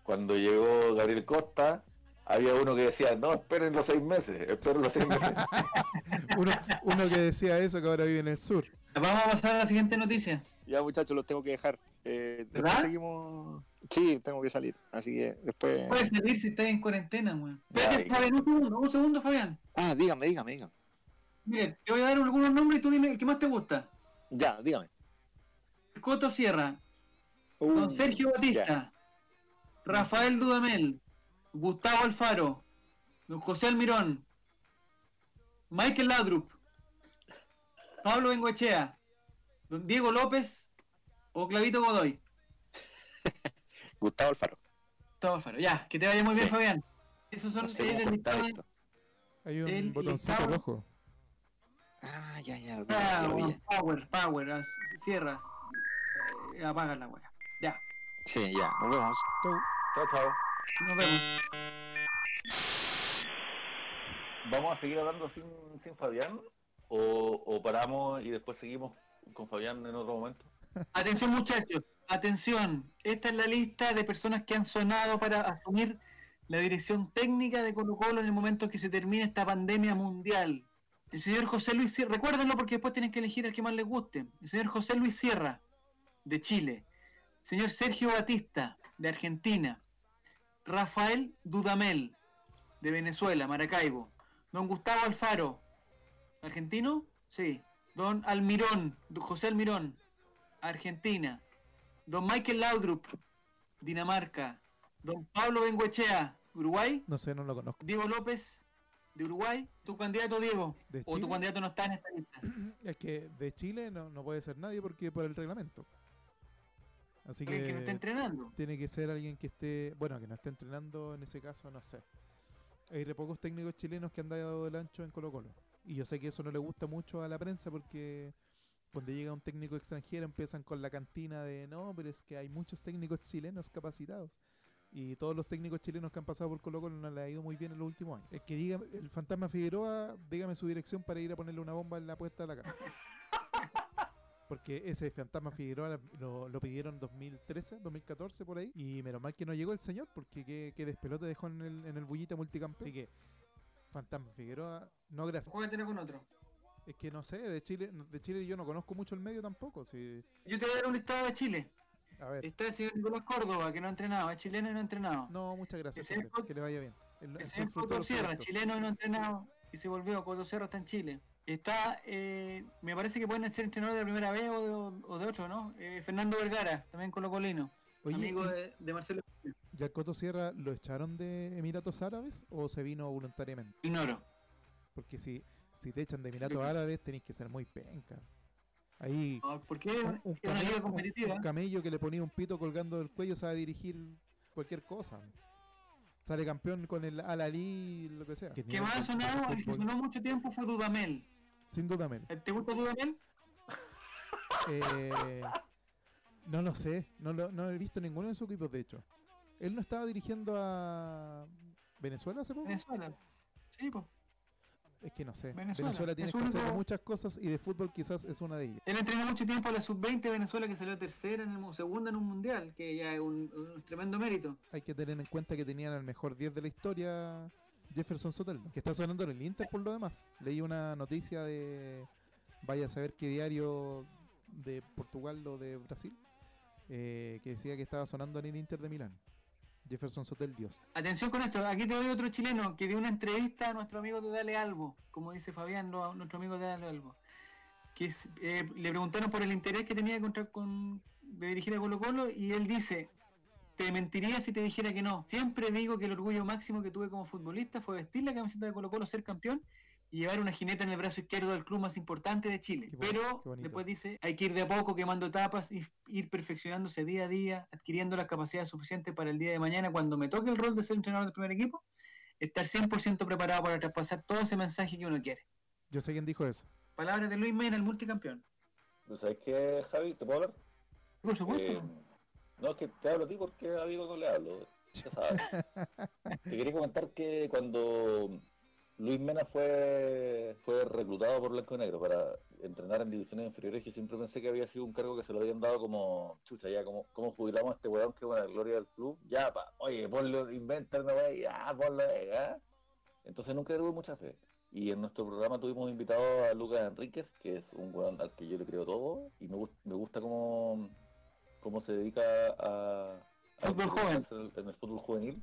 cuando llegó Gabriel Costa, había uno que decía, no, esperen los seis meses, esperen los seis meses. Uno, uno que decía eso que ahora vive en el sur. Vamos a pasar a la siguiente noticia. Ya muchachos, los tengo que dejar. Eh, después ¿Verdad? seguimos. Sí, tengo que salir. Así que después. Puedes salir si estás en cuarentena, weón. Espérate. Fabián, un segundo, un segundo, Fabián. Ah, dígame, dígame, dígame. Mire, te voy a dar algunos nombres y tú dime el que más te gusta. Ya, dígame. Coto Sierra, Uh, Don Sergio Batista, Rafael Dudamel, Gustavo Alfaro, Don José Almirón, Michael Ladrup, Pablo Bengoechea, Don Diego López o Clavito Godoy. Gustavo Alfaro. Gustavo Alfaro. Ya, que te vaya muy bien, Sí. Fabián. Esos son No sé el esto. Hay un El botoncito rojo. Ah, ya, ya. lo Ah, lo vi, power, power, as- cierras. Eh, apagas la wea. Ya, Sí, ya. Nos vemos. Chau. chao, chao. nos vemos. Vamos a seguir hablando sin, sin Fabián. o, o paramos y después seguimos con Fabián en otro momento. Atención muchachos, atención. Esta es la lista de personas que han sonado para asumir la dirección técnica de Colo Colo en el momento que se termine esta pandemia mundial. El señor José Luis Sierra, recuérdenlo porque después tienen que elegir el que más les guste. El señor José Luis Sierra, de Chile. Señor Sergio Batista, de Argentina. Rafael Dudamel, de Venezuela, Maracaibo. Don Gustavo Alfaro, argentino, sí. Don Almirón, don José Almirón, Argentina. Don Michael Laudrup, Dinamarca. Don Pablo Benguechea, Uruguay. No sé, no lo conozco. Diego López, de Uruguay. ¿Tu candidato, Diego? ¿De ¿O tu candidato no está en esta lista? Es que de Chile no, no puede ser nadie porque por el reglamento. Así Alguien que no está que entrenando. tiene que ser alguien que esté, bueno, que no esté entrenando en ese caso, no sé. Hay re pocos técnicos chilenos que han dado el ancho en Colo Colo. Y yo sé que eso no le gusta mucho a la prensa porque cuando llega un técnico extranjero empiezan con la cantina de no, pero es que hay muchos técnicos chilenos capacitados. Y todos los técnicos chilenos que han pasado por Colo Colo no le ha ido muy bien en los últimos años. El que diga, el fantasma Figueroa, dígame su dirección para ir a ponerle una bomba en la puerta de la casa. Porque ese fantasma Figueroa lo, lo pidieron 2013, 2014 por ahí. Y menos mal que no llegó el señor porque qué, qué despelote dejó en el, en el bullita multicampo. Así que, fantasma Figueroa, no gracias. Juégatela con otro. Es que no sé, de Chile, de Chile yo no conozco mucho el medio tampoco. Si, Yo te voy a dar un listado de Chile. A ver, Está el señor Nicolás Córdoba, que no ha entrenado. Es chileno y no ha entrenado. no, muchas gracias. El- que le vaya bien. El, El el señor fruto de Coto los Sierra, proyectos. chileno y no ha entrenado. Y se volvió. Coto Sierra está en Chile. Está, eh, me parece que pueden ser entrenadores de primera vez o de, o de otro, ¿no? Eh, Fernando Vergara, también colocolino. Oye, amigo ¿y- de, de Marcelo. ¿y al Coto Sierra lo echaron de Emiratos Árabes o se vino voluntariamente? Ignoro. Porque si, si te echan de Emiratos Árabes tenéis que ser muy penca. Ahí Ah, Porque es un, un es una liga camello, un- competitiva. un camello que le ponía un pito colgando del cuello sabe dirigir cualquier cosa. Sale campeón con el Al-Ali, lo que sea. que más ha sonado, el que sonó mucho tiempo fue Dudamel. Sin duda, Mel. ¿Te gusta Dudamel? Eh, no lo sé, no, lo, no he visto ninguno de sus equipos, de hecho. Él no estaba dirigiendo a Venezuela hace poco. Venezuela. Sí, pues. Es que no sé. Venezuela. Venezuela, tiene Es que hacer muchas cosas y de fútbol quizás es una de ellas. Él entrenó mucho tiempo a la sub-20 de Venezuela, que salió tercera, en el, segunda en un mundial, que ya es un, un tremendo mérito. Hay que tener en cuenta que tenían al mejor 10 de la historia, Jefferson Soteldo, que está sonando en el Inter por lo demás. Leí una noticia de, vaya a saber qué diario de Portugal o de Brasil, eh, que decía que estaba sonando en el Inter de Milán. Jefferson Sotel, Dios. Atención con esto, aquí te doy otro chileno que dio una entrevista a nuestro amigo de Dale Albo, como dice Fabián, lo- nuestro amigo de Dale Albo. Que es- eh, le preguntaron por el interés que tenía contra, con, de dirigir a Colo Colo y él dice, te mentiría si te dijera que no. Siempre digo que el orgullo máximo que tuve como futbolista fue vestir la camiseta de Colo Colo, ser campeón y llevar una jineta en el brazo izquierdo del club más importante de Chile. Qué Pero qué después dice, hay que ir de a poco quemando etapas y ir perfeccionándose día a día, adquiriendo las capacidades suficientes para el día de mañana, cuando me toque el rol de ser entrenador del primer equipo, estar 100% preparado para traspasar todo ese mensaje que uno quiere. Yo sé quién dijo eso. Palabras de Luis Mena, el multicampeón. ¿Tú sabes qué, Javi? ¿Te puedo hablar? Por supuesto. Eh, no, es que te hablo a ti porque a Diego no le hablo. Ya sabes. te quería comentar que cuando Luis Mena fue, fue reclutado por Blanco y Negro para entrenar en divisiones inferiores, yo siempre pensé que había sido un cargo que se lo habían dado como, chucha, ya, como, como jubilamos a este weón que es gloria del club, ya, pa, oye, ponlo, inventa una weá, ya, ponlo, eh, ¿ah? Entonces nunca tuve mucha fe. Y en nuestro programa tuvimos invitado a Lucas Enríquez, que es un weón al que yo le creo todo, y me, gust- me gusta cómo, cómo se dedica a, a Fútbol en el, en el fútbol juvenil.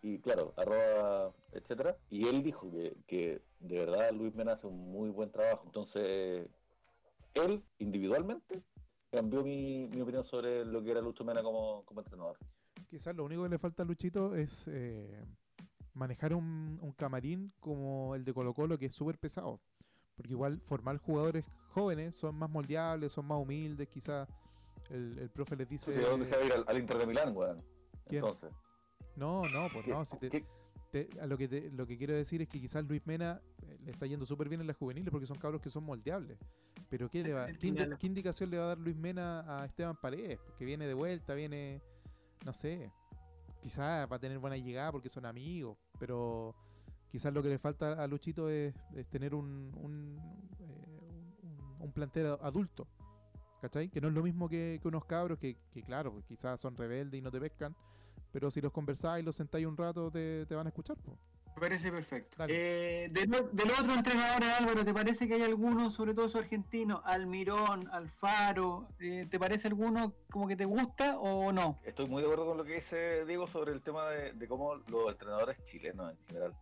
Y claro, arroba, etcétera. Y él dijo que, que de verdad Luis Mena hace un muy buen trabajo. Entonces, él individualmente cambió mi, mi opinión sobre lo que era Lucho Mena como, como entrenador. Quizás lo único que le falta a Luchito es eh, manejar un, un camarín como el de Colo Colo, que es súper pesado. Porque igual formar jugadores jóvenes son más moldeables, son más humildes, quizás el, el profe les dice... ¿De dónde se va a ir al, al Inter de Milán, weón? ¿Quién? No, no, pues ¿qué- no. Si te- qué- te- a lo, que te- lo que quiero decir es que quizás Luis Mena eh, le está yendo súper bien en las juveniles porque son cabros que son moldeables. Pero ¿qué, le va, qué, indi- qué indicación le va a dar Luis Mena a Esteban Paredes? Porque viene de vuelta, viene, no sé, quizás va a tener buena llegada porque son amigos, pero quizás lo que le falta a Luchito es, es tener un, un, eh, un- un plantel adulto. ¿Cachai? Que no es lo mismo que, que unos cabros que, que, claro, pues quizás son rebeldes y no te pescan, pero si los conversáis y los sentáis un rato, te, te van a escuchar. po. Me parece perfecto. Eh, de, lo- de los otros entrenadores, Álvaro, ¿te parece que hay alguno, sobre todo esos argentinos, Almirón, Alfaro, eh, ¿te parece alguno como que te gusta o no? Estoy muy de acuerdo con lo que dice Diego sobre el tema de, de cómo los entrenadores chilenos en general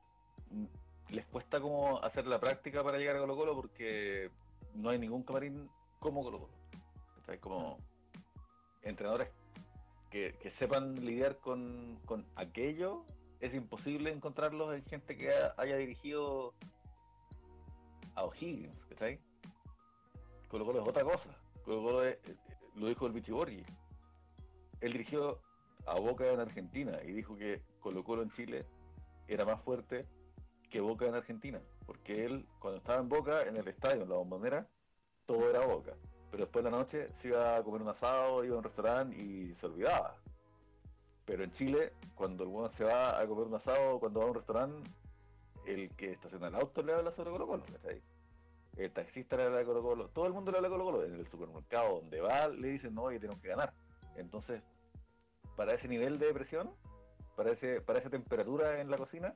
mm, les cuesta como hacer la práctica para llegar a Colo Colo porque no hay ningún camarín como Colo Colo. Como entrenadores que, sepan lidiar con, con aquello, es imposible encontrarlos en gente que ha- haya dirigido a O'Higgins, ¿cachai? Colo Colo es otra cosa. Colo Colo eh, lo dijo el Bichiborgi él dirigió a Boca en Argentina y dijo que Colo Colo en Chile era más fuerte que Boca en Argentina, porque él cuando estaba en Boca, en el estadio, en la bombonera, todo era Boca, pero después de la noche se iba a comer un asado, iba a un restaurante y se olvidaba. Pero en Chile, cuando el se va a comer un asado, cuando va a un restaurante, el que estaciona el auto le habla sobre Colo Colo. El taxista le habla de Colo Colo, todo el mundo le habla de Colo Colo, en el supermercado donde va le dicen, no, oye, tenemos que ganar. Entonces, para ese nivel de presión, para, ese, para esa temperatura en la cocina,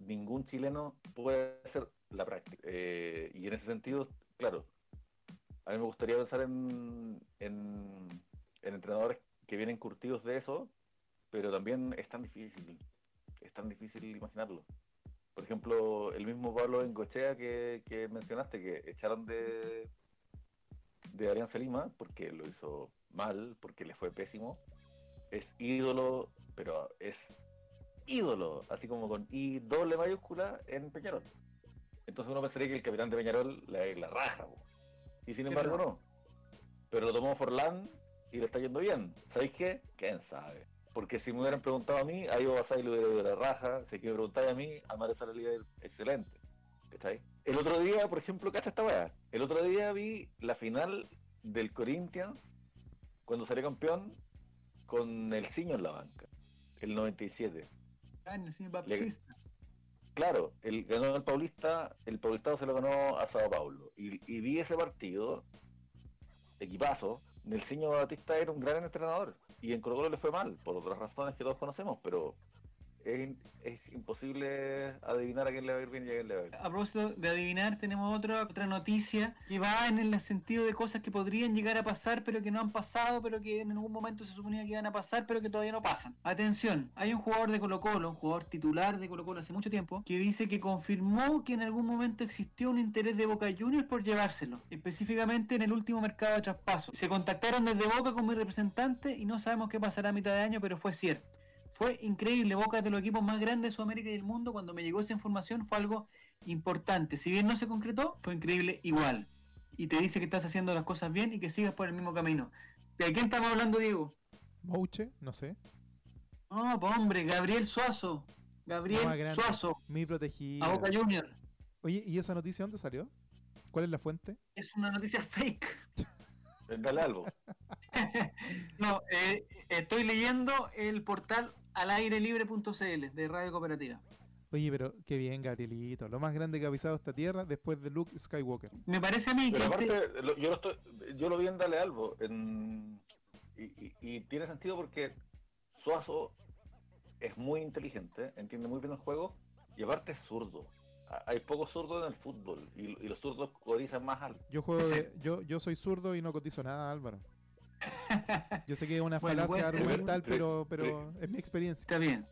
ningún chileno puede hacer la práctica. Eh, y en ese sentido, claro, a mí me gustaría pensar en, en, en entrenadores que vienen curtidos de eso, pero también es tan difícil, es tan difícil imaginarlo. Por ejemplo, el mismo Pablo Engochea que, que mencionaste, que echaron de, de Alianza Lima, porque lo hizo mal, porque le fue pésimo, es ídolo, pero es ídolo, así como con I doble mayúscula en Peñarol. Entonces uno pensaría que el capitán de Peñarol le la raja, po. Y sin embargo no. Pero lo tomó Forlán y le está yendo bien. ¿Sabéis qué? ¿Quién sabe? Porque si me hubieran preguntado a mí, a Ivo Basay le hubiera ido de la raja, si que me preguntáis a mí, a Mario Sala le iba a ir excelente. ¿Cachai? El otro día, por ejemplo, cacha esta weá. El otro día vi la final del Corinthians cuando salió campeón con el Ciño en la banca, el 97. Ah, en el cine Baptista. Claro, el ganó el Paulista, el Paulistado se lo ganó a Sao Paulo. Y, vi ese partido, equipazo, Nelsinho Batista era un gran entrenador. Y en Colo le fue mal, por otras razones que todos conocemos, pero es, imposible adivinar a quién le va a ir bien y a quién le va a ir bien. A propósito de adivinar, tenemos otra, otra noticia que va en el sentido de cosas que podrían llegar a pasar, pero que no han pasado, pero que en algún momento se suponía que iban a pasar, pero que todavía no pasan. Atención, hay un jugador de Colo Colo, un jugador titular de Colo Colo hace mucho tiempo, que dice que confirmó que en algún momento existió un interés de Boca Juniors por llevárselo, específicamente en el último mercado de traspaso. Se contactaron desde Boca con mi representante y no sabemos qué pasará a mitad de año, pero fue cierto. Fue increíble, Boca es de los equipos más grandes de Sudamérica y del mundo. Cuando me llegó esa información fue algo importante. Si bien no se concretó, fue increíble igual. Y te dice que estás haciendo las cosas bien y que sigas por el mismo camino. ¿De quién estamos hablando, Diego? Mouche, no sé. No, pues hombre, Gabriel Suazo. Gabriel No. Suazo, Mi protegida. a Boca Junior. Oye, ¿y esa noticia dónde salió? ¿Cuál es la fuente? Es una noticia fake. Dale algo. No, eh, estoy leyendo el portal alairelibre.cl de Radio Cooperativa. Oye, pero qué bien, Gabrielito. Lo más grande que ha pisado esta tierra después de Luke Skywalker. Me parece a mí que este- aparte, lo- yo, lo estoy, yo lo vi en Dale Albo, en- y, y- y tiene sentido porque Suazo es muy inteligente, entiende muy bien el juego, y aparte es zurdo. Hay pocos zurdos en el fútbol, y, y los zurdos cotizan más alto. Yo juego de, yo, yo soy zurdo y no cotizo nada, Álvaro. Yo sé que es una Bueno, falacia argumental, pero- pero, pero es mi experiencia. Está bien.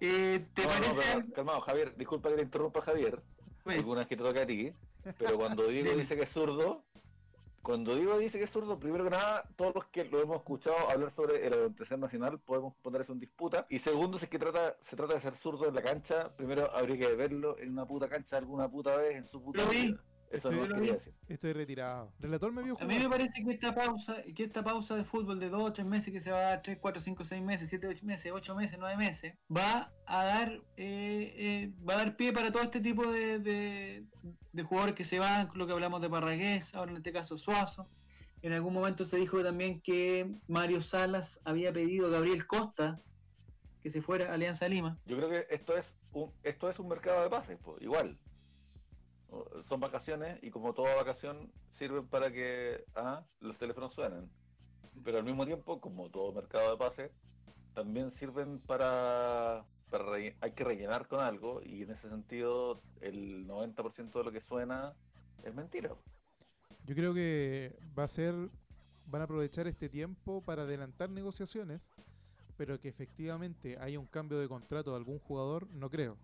Eh, ¿Te No, no, parece pero, algo? calmado, Javier, disculpa que te interrumpa, Javier. Bueno, alguna vez que te toca a ti, pero cuando Diego dice que es zurdo, cuando Diego dice que es zurdo, primero que nada, todos los que lo hemos escuchado hablar sobre el acontecer nacional podemos poner eso en disputa. Y segundo, si es que trata, se trata de ser zurdo en la cancha, primero habría que verlo en una puta cancha alguna puta vez en su puta Lo vi. Eso Estoy- no decir. Estoy retirado. Relator me vio a mí me jugar. parece que esta pausa, que esta pausa de fútbol de 2 o 3 meses, que se va a dar 3, 4, 5, 6 meses, 7, 8 meses, 8 meses, 9 meses, va a dar eh, eh, va a dar pie para todo este tipo de, de, de jugadores que se van, lo que hablamos de Parragués, ahora en este caso Suazo. En algún momento se dijo también que Mario Salas había pedido a Gabriel Costa que se fuera a Alianza Lima. Yo creo que esto es un, esto es un mercado de pases, pues, igual. Son vacaciones y como toda vacación sirven para que ah, los teléfonos suenen. Pero al mismo tiempo, como todo mercado de pases, también sirven para, para hay que rellenar con algo y en ese sentido el 90% de lo que suena es mentira. Yo creo que va a ser, van a aprovechar este tiempo para adelantar negociaciones, pero que efectivamente haya un cambio de contrato de algún jugador, no creo.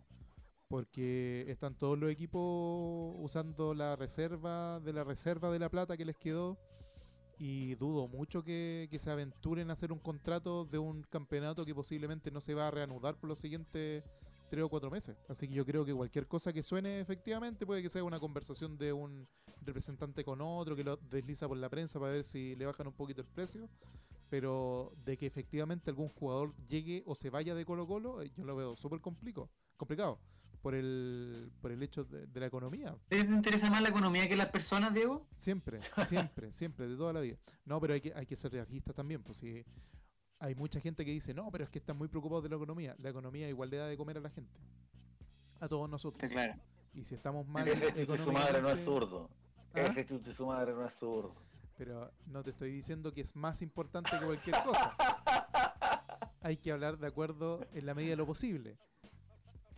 Porque están todos los equipos usando la reserva de la reserva de la plata que les quedó. Y dudo mucho que, que se aventuren a hacer un contrato de un campeonato que posiblemente no se va a reanudar por los siguientes tres o cuatro meses. Así que yo creo que cualquier cosa que suene efectivamente puede que sea una conversación de un representante con otro que lo desliza por la prensa para ver si le bajan un poquito el precio. Pero de que efectivamente algún jugador llegue o se vaya de Colo Colo, eh, yo lo veo súper complico, complicado por el, por el hecho de, de la economía. ¿Te interesa más la economía que las personas, Diego? Siempre, siempre, siempre, de toda la vida. No, pero hay que, hay que ser realistas también, pues si hay mucha gente que dice, no, pero es que están muy preocupados de la economía. La economía igual le da de comer a la gente. A todos nosotros. Claro. Y si estamos mal Ese chuche su madre no es zurdo. ¿Ah? Ese su madre no es zurdo. Pero no te estoy diciendo que es más importante que cualquier cosa. Hay que hablar de acuerdo en la medida de lo posible.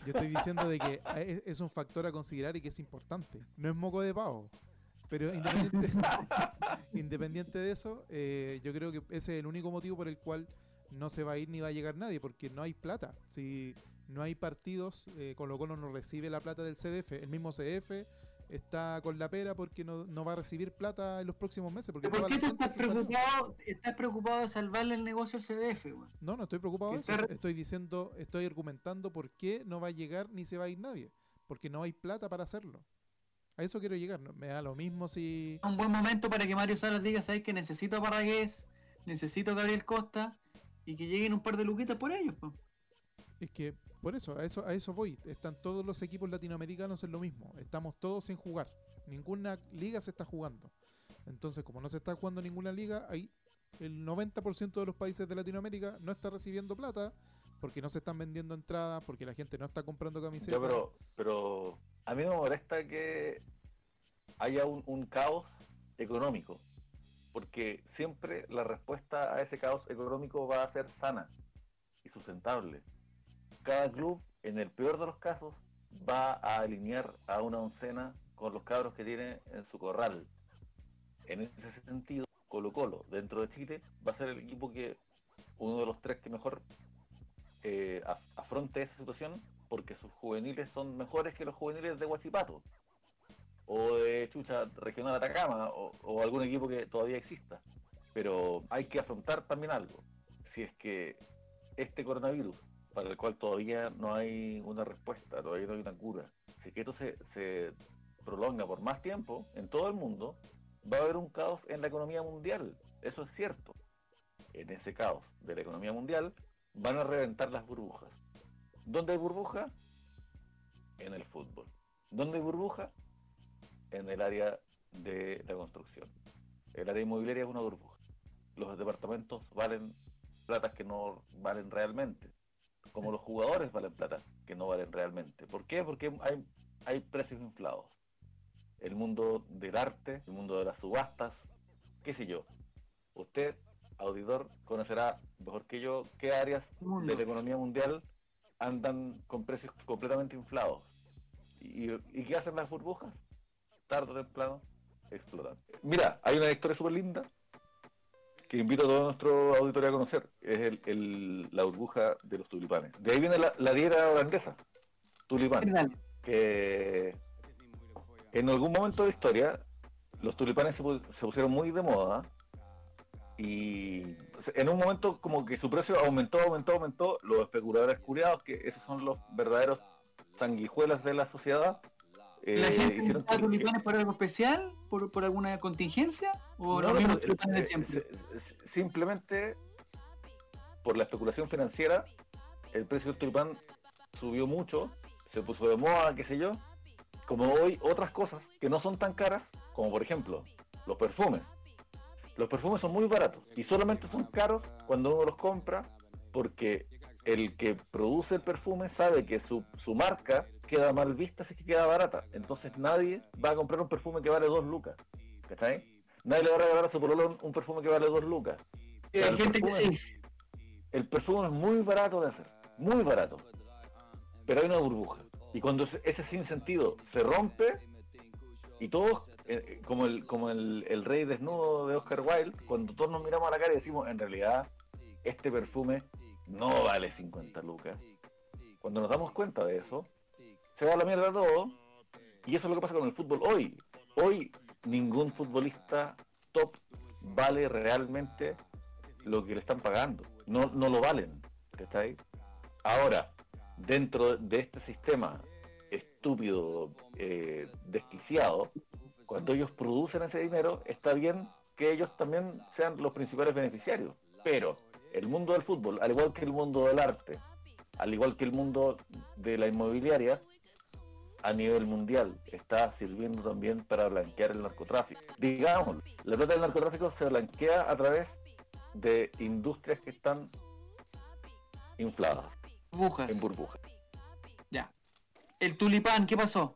Yo estoy diciendo de que es un factor a considerar y que es importante. No es moco de pavo. Pero independiente, independiente de eso, eh, yo creo que ese es el único motivo por el cual no se va a ir ni va a llegar nadie, porque no hay plata. Si no hay partidos, eh, Colo Colo no recibe la plata del CDF. El mismo CDF está con la pera porque no, no va a recibir plata en los próximos meses. Porque ¿Por qué tú estás preocupado, estás preocupado de salvarle el negocio al CDF? No, no estoy preocupado de eso. Estoy diciendo, estoy argumentando por qué no va a llegar ni se va a ir nadie. Porque no hay plata para hacerlo. A eso quiero llegar. no- Me da lo mismo si. Un buen momento para que Mario Salas diga, ¿sabes que necesito a Parragués, necesito a Gabriel Costa y que lleguen un par de luquitas por ellos, pues. Es que por eso, a eso, a eso voy. Están todos los equipos latinoamericanos en lo mismo. Estamos todos sin jugar. Ninguna liga se está jugando. Entonces, como no se está jugando ninguna liga, hay el 90% de los países de Latinoamérica no está recibiendo plata porque no se están vendiendo entradas, porque la gente no está comprando camisetas. Pero, pero a mí me molesta que haya un caos económico, porque siempre la respuesta a ese caos económico va a ser sana y sustentable. Cada club, en el peor de los casos, va a alinear a una oncena con los cabros que tiene en su corral. En ese sentido, Colo Colo, dentro de Chile, va a ser el equipo que, uno de los tres que mejor eh, af- afronte esa situación porque sus juveniles son mejores que los juveniles de Huachipato o de Chucha Regional Atacama o, o algún equipo que todavía exista. Pero hay que afrontar también algo. Si es que este coronavirus, para el cual todavía no hay una respuesta, todavía no hay una cura, si esto se prolonga por más tiempo en todo el mundo, va a haber un caos en la economía mundial. Eso es cierto. En ese caos de la economía mundial van a reventar las burbujas. ¿Dónde hay burbuja? En el fútbol. ¿Dónde hay burbuja? En el área de la construcción. El área inmobiliaria es una burbuja. Los departamentos valen platas que no valen realmente. Como los jugadores valen plata que no valen realmente. ¿Por qué? Porque hay, hay precios inflados. El mundo del arte, el mundo de las subastas, qué sé yo. Usted, auditor, conocerá mejor que yo qué áreas de la economía mundial andan con precios completamente inflados. ¿Y, y qué hacen las burbujas? Tarde o temprano explotan. Mira, hay una historia súper linda que invito a todo nuestro auditorio a conocer. Es el, el- la burbuja de los tulipanes. De ahí viene la, la diera holandesa, tulipán, que en algún momento de la historia los tulipanes se, se pusieron muy de moda y en un momento como que su precio aumentó, aumentó, aumentó, los especuladores curiados, que esos son los verdaderos sanguijuelas de la sociedad, ¿La gente hicieron necesita que- tulipanes por algo especial? ¿Por, por alguna contingencia? ¿O No, los no, mismos pero, tulipanes de eh, siempre? eh, eh, Simplemente por la especulación financiera, el precio del tulipán subió mucho, se puso de moda, qué sé yo, como hoy otras cosas que no son tan caras, como por ejemplo los perfumes. Los perfumes son muy baratos y solamente son caros cuando uno los compra porque el que produce el perfume sabe que su, su marca queda mal vista si es que queda barata. Entonces nadie va a comprar un perfume que vale dos lucas. ¿Cachai? Nadie le va a regalar a su pololo un perfume que vale dos lucas. Hay gente que sí. El perfume es muy barato de hacer, muy barato. Pero hay una burbuja. Y cuando se- ese sinsentido se rompe, y todos, eh, eh, como el, como el, el rey desnudo de Oscar Wilde, cuando todos nos miramos a la cara y decimos, en realidad, este perfume no vale 50 lucas. Cuando nos damos cuenta de eso, se va la mierda todo. Y eso es lo que pasa con el fútbol hoy. Hoy ningún futbolista top vale realmente lo que le están pagando. No, no lo valen. ¿cachai? Ahora, dentro de este sistema estúpido, eh, desquiciado, cuando ellos producen ese dinero, está bien que ellos también sean los principales beneficiarios. Pero el mundo del fútbol, al igual que el mundo del arte, al igual que el mundo de la inmobiliaria, a nivel mundial está sirviendo también para blanquear el narcotráfico. Digamos, la plata del narcotráfico se blanquea a través de industrias que están infladas Burbujas. en burbujas. Ya. El tulipán, ¿qué pasó?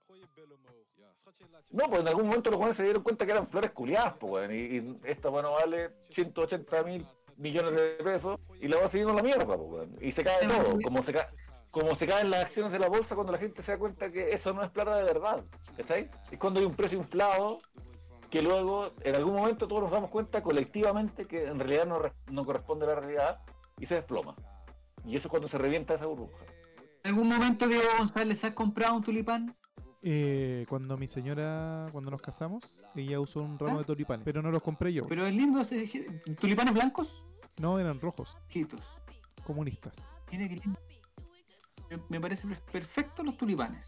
No, pues en algún momento los jóvenes se dieron cuenta que eran flores culiadas, pues, y, y esta, bueno, vale 180 mil millones de pesos y la va siguiendo la mierda, pues, y se cae todo, como se, ca como se caen las acciones de la bolsa cuando la gente se da cuenta que eso no es plata de verdad, ¿cachai? Es cuando hay un precio inflado que luego, en algún momento todos nos damos cuenta colectivamente que en realidad no, re- no corresponde a la realidad y se desploma. Y eso es cuando se revienta esa burbuja. ¿En algún momento, Diego González, has comprado un tulipán? Eh, cuando mi señora, cuando nos casamos, ella usó un ramo ¿Ah? de tulipanes, pero no los compré yo. Pero es lindo, ese- tulipanes blancos, No, eran rojos, quitos. comunistas. Mira qué lindo. Me- parece per- perfecto los tulipanes.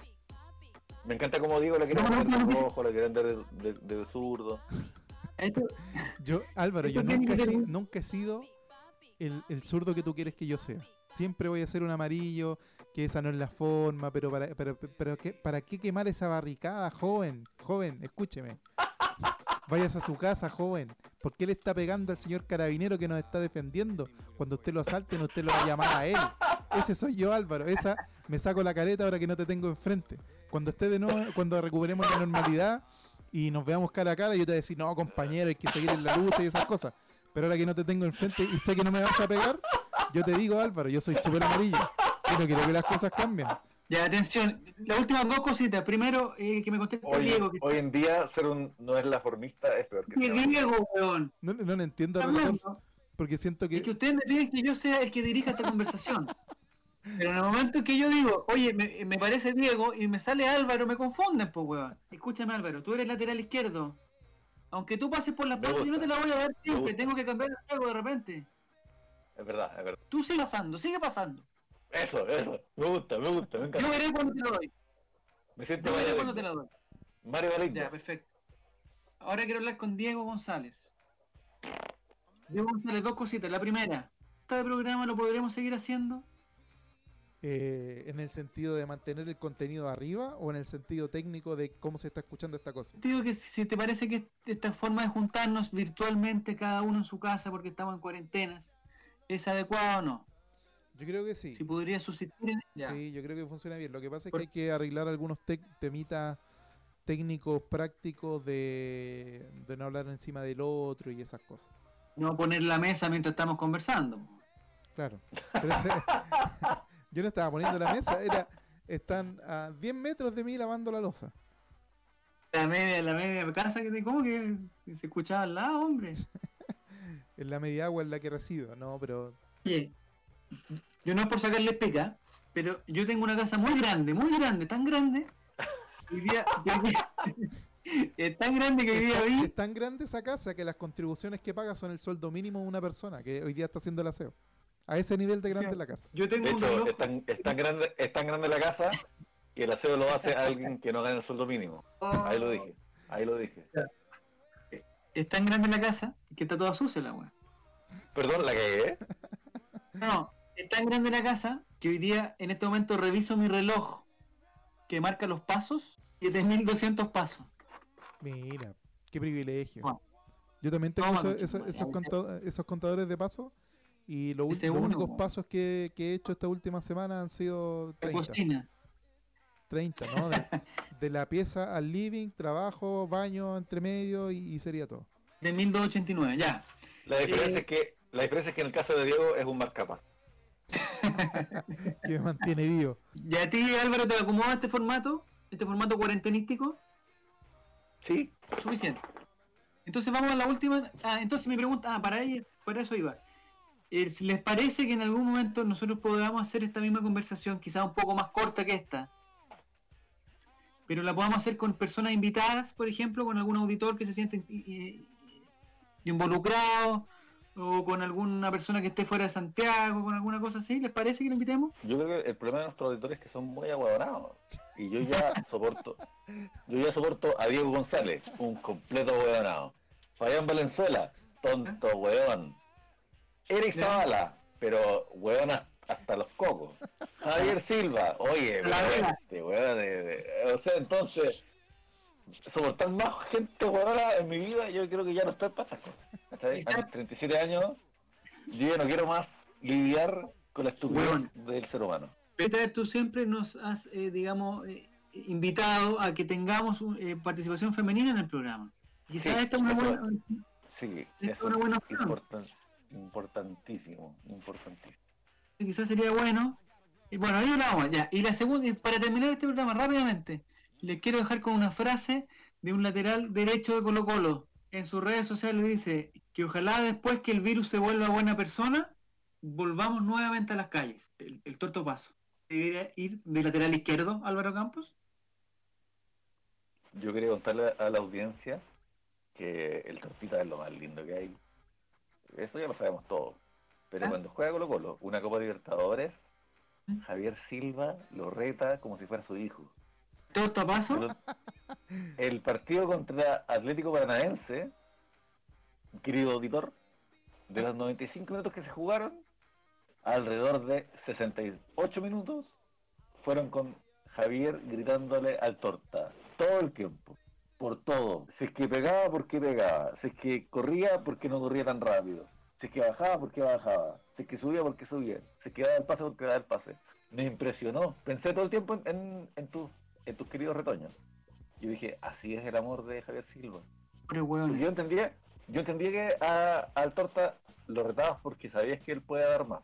Me encanta como digo, la quieren No, no, de rojo, la quieren de, de, de zurdo. Esto- Yo, Álvaro, Esto yo nunca he, que si- ser- nunca he sido el, el zurdo que tú quieres que yo sea. Siempre voy a ser un amarillo, que esa no es la forma, pero para, pero, pero ¿qué, ¿para qué quemar esa barricada, joven? Joven, escúcheme. Vayas a su casa, joven. ¿Por qué le está pegando al señor carabinero que nos está defendiendo? Cuando usted lo asalten, usted lo va a llamar a él. Ese soy yo, Álvaro. Esa me saco la careta ahora que no te tengo enfrente. Cuando esté de nuevo, cuando recuperemos la normalidad y nos veamos cara a cara, yo te voy a decir, no, compañero, hay que seguir en la lucha y esas cosas. Pero ahora que no te tengo enfrente y sé que no me vas a pegar, yo te digo, Álvaro, yo soy súper amarillo. Yo no quiero que las cosas cambien. Ya, atención. Las últimas dos cositas. Primero, eh, que me conteste Hoy, Diego. Que hoy en día ser un no es la formista es peor que ¿Qué ser un- Diego, weón? No, no lo entiendo, porque siento Es que que... ustedes me piden que yo sea el que dirija esta conversación. Pero en el momento que yo digo, oye, me, me parece Diego y me sale Álvaro, me confunden, pues, weón. Escúchame, Álvaro, tú eres lateral izquierdo. Aunque tú pases por la Me parte, yo no te la voy a dar siempre, tengo que cambiar el juego de repente. Es verdad, es verdad. Tú sigue pasando, sigue pasando. Eso, eso. Me gusta, me gusta, me Yo encanta. veré cuando te lo doy. Me siento Yo veré cuando te lo doy. Mario Valentín. Ya, perfecto. Ahora quiero hablar con Diego González. Diego González, dos cositas. La primera, ¿este programa lo podremos seguir haciendo? Eh, en el sentido de mantener el contenido arriba o en el sentido técnico de cómo se está escuchando esta cosa. Digo que si te parece que esta forma de juntarnos virtualmente cada uno en su casa porque estamos en cuarentenas es adecuada o no. Yo creo que sí. Si podría en ya. Sí, yo creo que funciona bien. Lo que pasa es que hay que arreglar algunos temitas técnicos, prácticos de, de no hablar encima del otro y esas cosas. No poner la mesa mientras estamos conversando. Claro. Pero ese- yo no estaba poniendo la mesa, era están a 10 metros de mí lavando la losa. La media, la media casa que te como que se escuchaba al lado, hombre. En la media agua en la que resido, no, pero Oye, yo no es por sacarle pica, pero yo tengo una casa muy grande, muy grande, tan grande. hoy día- es tan grande que hoy día es, vi. es tan grande esa casa que las contribuciones que paga son el sueldo mínimo de una persona que hoy día está haciendo el aseo. A ese nivel de grande Sí. la casa. Yo tengo De un hecho, reloj. es tan, es tan grande, es tan grande la casa que el aseo lo hace alguien que no gana el sueldo mínimo. Ahí lo dije, ahí lo dije. Es tan grande la casa que está toda sucia la weá. Perdón, la cagué. No, es tan grande la casa que hoy día, en este momento, reviso mi reloj que marca los pasos, 7200 pasos. Mira, qué privilegio. Bueno. Yo también tengo esos, contadores de paso Y lo los uno, únicos po. pasos que, que he hecho esta última semana han sido La 30. cocina. 30, ¿no? De, de la pieza al living, trabajo, baño, entre medio y, y sería todo. De 1289, ya. La diferencia, Eh, es que, la diferencia es que en el caso de Diego es un marcapaz. Que me mantiene vivo. ¿Y a ti, Álvaro, te acomoda este formato? ¿Este formato cuarentenístico? Sí, Suficiente. Entonces vamos a la última. Ah, entonces mi pregunta, ah, para, ella, para eso iba. Eh, ¿Les parece que en algún momento nosotros podamos hacer esta misma conversación, quizás un poco más corta que esta? Pero la podamos hacer con personas invitadas, por ejemplo, con algún auditor que se siente eh, involucrado, o con alguna persona que esté fuera de Santiago, con alguna cosa así. ¿Les parece que lo invitemos? yo creo que el problema de nuestros auditores es que son muy aguadonados. Y yo ya soporto, yo ya soporto a Diego González, un completo huevonado. Fabián Valenzuela, tonto hueón. Eric. Zavala, pero hueón hasta- los cocos. Javier Silva, oye, vela. este weón de- de- o sea, entonces, soportar más gente huevona en mi vida, yo creo que ya no estoy para esas cosas. A mis Exacto. 37 años, yo ya no quiero más lidiar con la estupidez del ser humano. Peter, tú siempre nos has, eh, digamos, eh, invitado a que tengamos un- eh, participación femenina en el programa. Quizás Sí, esta es una buena... Sí, Es una buena opción. Importantísimo, importantísimo. quizás sería bueno. Y bueno, ahí hablamos ya. Y la segunda, y para terminar este programa rápidamente, les quiero dejar con una frase de un lateral derecho de Colo Colo. En sus redes sociales dice que ojalá después que el virus se vuelva buena persona, volvamos nuevamente a las calles. El, el torto paso. ¿Debería ir de lateral izquierdo Álvaro Campos? Yo quería contarle a la audiencia que el Tortita es lo más lindo que hay. Eso ya lo sabemos todos. Pero ¿Ah? cuando juega Colo Colo, una Copa Libertadores, ¿Mm? Javier Silva lo reta como si fuera su hijo. Paso. El, el partido contra Atlético Paranaense, querido auditor, de los 95 minutos que se jugaron, alrededor de 68 minutos fueron con Javier gritándole al torta todo el tiempo, por todo. Si es que pegaba, ¿por qué pegaba? Si es que corría, ¿por qué no corría tan rápido? Si es que bajaba, ¿por qué bajaba? Si es que subía, ¿por qué subía? Si es que daba el pase, ¿por qué daba el pase? Me impresionó. Pensé todo el tiempo en, en, en tus, en tus queridos retoños. Yo dije, así es el amor de Javier Silva. Porque hueón. yo entendía, yo entendía que a, al torta lo retabas porque sabías que él puede dar más.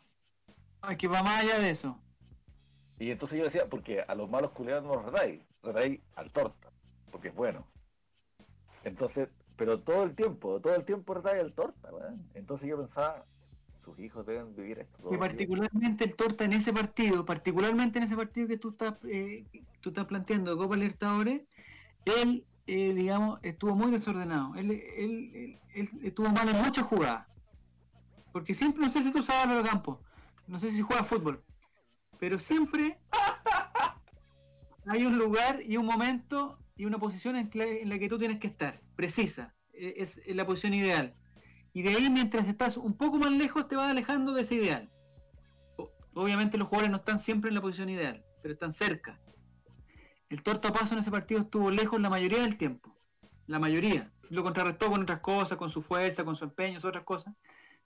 Es que va más allá de eso. Y entonces yo decía, porque a los malos culiados no los retáis, retáis al torta, porque es bueno. Entonces, pero todo el tiempo, todo el tiempo retáis al torta, weón. Entonces yo pensaba, sus hijos deben vivir esto. el día. particularmente el Torta en ese partido, particularmente en ese partido que tú estás, eh, tú estás planteando Copa Libertadores, él, eh, digamos, estuvo muy desordenado. Él, él, él- él estuvo mal en muchas jugadas. Porque siempre, no sé si tú sabes los campos, no sé si juega fútbol, pero siempre hay un lugar y un momento y una posición en la, que tú tienes que estar, precisa, eh, es, la posición ideal. Y de ahí, mientras estás un poco más lejos, te vas alejando de ese ideal. Obviamente los jugadores no están siempre en la posición ideal, pero están cerca. El tortapaso en ese partido estuvo lejos la mayoría del tiempo. La mayoría. Lo contrarrestó con otras cosas, con su fuerza, con su empeño, otras cosas.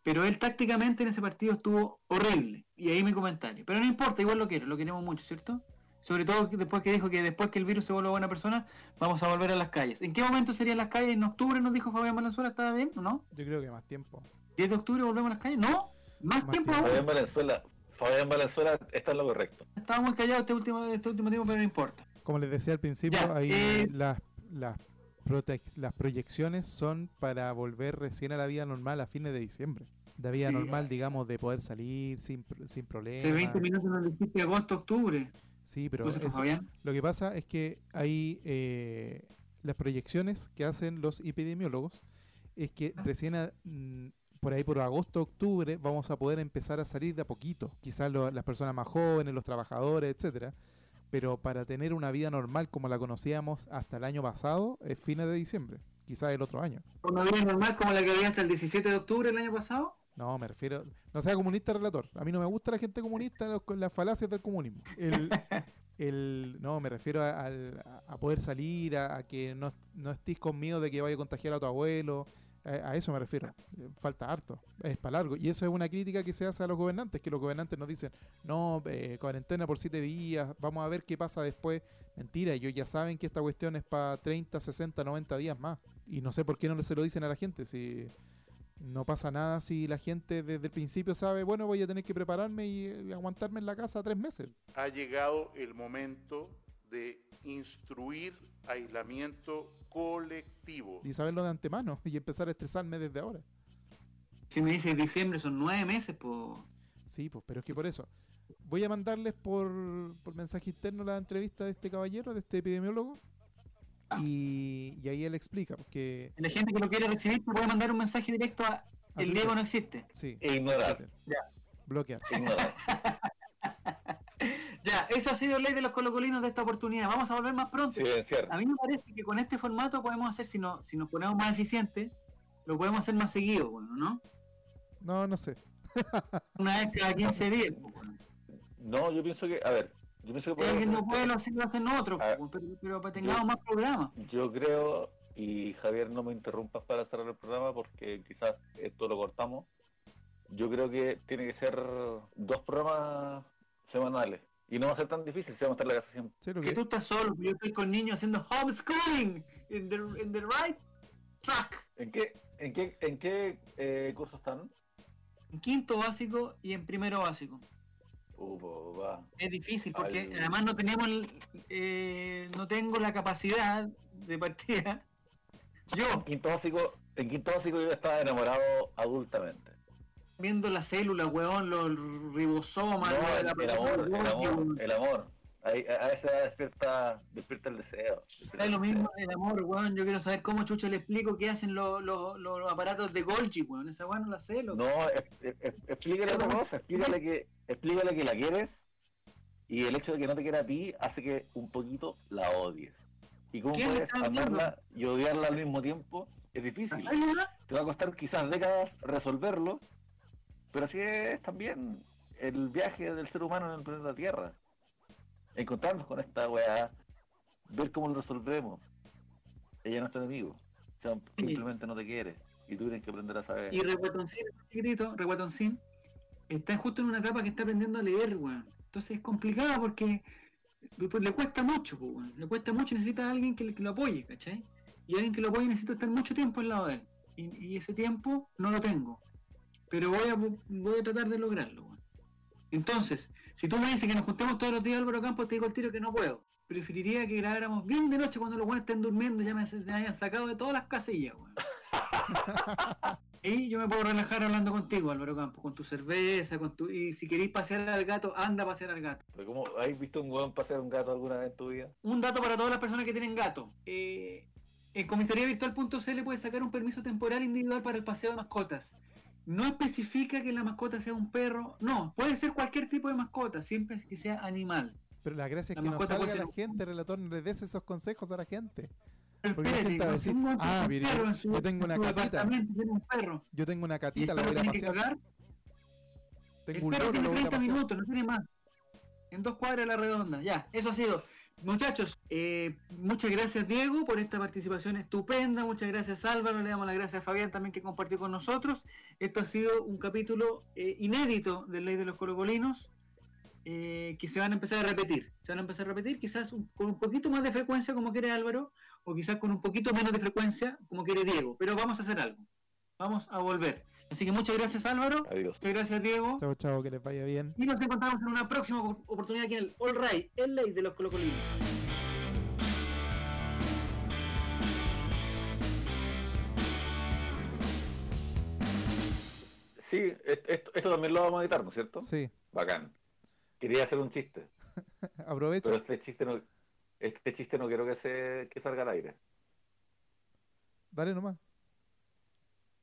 Pero él tácticamente en ese partido estuvo horrible. Y ahí mi comentario. Pero no importa, igual lo quiero, lo queremos mucho, ¿cierto? Sobre todo después que dijo que después que el virus se vuelva buena persona, vamos a volver a las calles. ¿En qué momento serían las calles? ¿En octubre nos dijo Fabián Valenzuela? ¿Estaba bien o no? Yo creo que más tiempo. ¿10 de octubre volvemos a las calles? ¿No? ¿Más, Más tiempo? Fabián Valenzuela, Fabián Valenzuela está en lo correcto. Estaba muy callado este último, este último tiempo, pero no importa. Como les decía al principio, Ya, ahí eh, las, las, las proyecciones son para volver recién a la vida normal a fines de diciembre. De vida Sí. normal, digamos, de poder salir sin, sin problemas. Hace 20 minutos nos dijiste agosto, octubre. Sí, pero eso- lo que pasa es que hay eh, las proyecciones que hacen los epidemiólogos es que Ah. recién a- mm, por ahí por agosto, octubre vamos a poder empezar a salir de a poquito. Quizás lo- las personas más jóvenes, los trabajadores, etcétera. Pero para tener una vida normal como la conocíamos hasta el año pasado, es fines de diciembre, quizás el otro año. ¿una vida normal como la que había hasta el 17 de octubre del año pasado? No, me refiero. No sea comunista relator. A mí no me gusta la gente comunista los- con las falacias del comunismo. El, el- no, me refiero a, al- a poder salir, a, a que no, no estés con miedo de que vaya a contagiar a tu abuelo, A, a eso me refiero. Eh, Falta harto. Es para largo. Y eso es una crítica que se hace a los gobernantes, que los gobernantes nos dicen, no, eh, cuarentena por siete días, vamos a ver qué pasa después. Mentira, ellos ya saben que esta cuestión es para 30, 60, 90 días más. Y no sé por qué no se lo dicen a la gente. Si no pasa nada si la gente desde el principio sabe, bueno, voy a tener que prepararme y, y aguantarme en la casa tres meses. Ha llegado el momento de instruir aislamiento colectivo. Y saberlo de antemano y empezar a estresarme desde ahora. Si me dices diciembre son nueve meses, pues... Sí, pues, pero es que por eso. Voy a mandarles por, por mensaje interno la entrevista de este caballero, de este epidemiólogo. Y, y ahí él explica, porque La gente que lo quiere recibir te puede mandar un mensaje directo a A El. Diego no existe. sí, E ignorar. Bloquear. Ignorar. Ya, eso ha sido ley de los colocolinos de esta oportunidad. Vamos a volver más pronto. A mí me parece que con este formato podemos hacer, si, no, si nos ponemos más eficientes, lo podemos hacer más seguido, bueno, ¿no? No, no sé. Una vez cada 15 días. pues, bueno. No, yo pienso que, a ver, yo pienso que no podemos puede, hacer- lo hacen, lo hacen otros, Ah, pero, pero para tengamos yo- más programas. Yo creo, y Javier no me interrumpas para cerrar el programa porque quizás esto lo cortamos. Yo creo que tiene que ser dos programas semanales. Y no va a ser tan difícil si vamos a estar en la casa siempre. Que que tú estás solo, yo estoy con niños haciendo homeschooling in the, in the right track. ¿En qué, en qué, en qué eh, curso están? En quinto básico y en primero básico. Va. Es difícil porque además no tenemos, eh, no tengo la capacidad de partida. Yo, En quinto básico, en quinto básico yo estaba enamorado adultamente. viendo las células, weón, los ribosomas, No, el, amor, el amor. Ahí, a esa edad despierta, despierta el deseo. despierta Es lo mismo deseo. el amor, weón. Yo quiero saber cómo chucha le explico qué hacen los, los, aparatos de Golgi, weón. Esa weón no la sé, loco. No, es- es- es- explícale otra cosa, explícale que, explícale que la quieres y el hecho de que no te quiera a ti hace que un poquito la odies. ¿Y cómo ¿Quién puedes amarla y odiarla al mismo tiempo? Es difícil. Te va a costar quizás décadas resolverlo, pero así es también el viaje del ser humano en el planeta Tierra. Encontrarnos con esta weá, ver cómo lo resolvemos. Ella no es tu enemigo, o sea, Sí. simplemente no te quiere y tú tienes que aprender a saber. Y Reguatoncín, chiquitito, Reguatoncín, está justo en una etapa que está aprendiendo a leer, weón. Entonces es complicado porque le cuesta mucho, weón. Le cuesta mucho, necesita a alguien que, le- que lo apoye, ¿cachai? Y alguien que lo apoye necesita estar mucho tiempo al lado de él. Y, y ese tiempo no lo tengo. Pero voy a, voy a tratar de lograrlo, weón. Entonces, si tú me dices que nos juntemos todos los días Álvaro Campos, te digo el tiro que no puedo. Preferiría que grabáramos bien de noche cuando los buenos estén durmiendo y ya me, hayan sacado de todas las casillas, weón. Y yo me puedo relajar hablando contigo, Álvaro Campos, con tu cerveza, con tu... Y si queréis pasear al gato, anda a pasear al gato. Pero ¿cómo, ¿Has visto un hueón pasear un gato alguna vez en tu vida? Un dato para todas las personas que tienen gato. Eh, en comisariavirtual.cl puede sacar un permiso temporal individual para el paseo de mascotas. No especifica que la mascota sea un perro. No, puede ser cualquier tipo de mascota, siempre que sea animal. Pero la gracia es La que no salga la ser- gente, relator, no le des esos consejos a la gente. Pero Porque la espérate, gente va a decir, un "Ah, mire, su- yo tengo una catita". un perro. Yo tengo una catita, la voy a pasear. cagar. Tengo El un perro loro, tiene lo voy a 30 pasear. minutos, no tiene más. En dos cuadras a la redonda. Ya, eso ha sido. Muchachos, eh, muchas gracias Diego por esta participación estupenda. Muchas gracias Álvaro. Le damos las gracias a Fabián también que compartió con nosotros. Esto ha sido un capítulo eh, inédito de Ley de los Colocolinos eh, que se van a empezar a repetir. Se van a empezar a repetir quizás un- con un poquito más de frecuencia como quiere Álvaro o quizás con un poquito menos de frecuencia como quiere Diego. Pero vamos a hacer algo. Vamos a volver. Así que muchas gracias Álvaro. Adiós. Muchas gracias Diego. Chao, chao, que les vaya bien. Y nos encontramos en una próxima op- oportunidad aquí en el All Right, el ley de los colocolinos. Sí, est- esto, esto también lo vamos a editar, ¿no es cierto? Sí, Bacán. Quería hacer un chiste, aprovecho. pero este chiste no, este chiste no quiero que se que salga al aire. Dale nomás.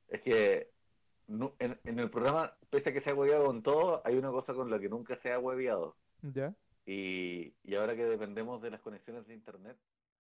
Es que en el programa, pese a que se ha hueveado con todo, hay una cosa con la que nunca se ha hueveado. Ya. Y, y ahora que dependemos de las conexiones de internet,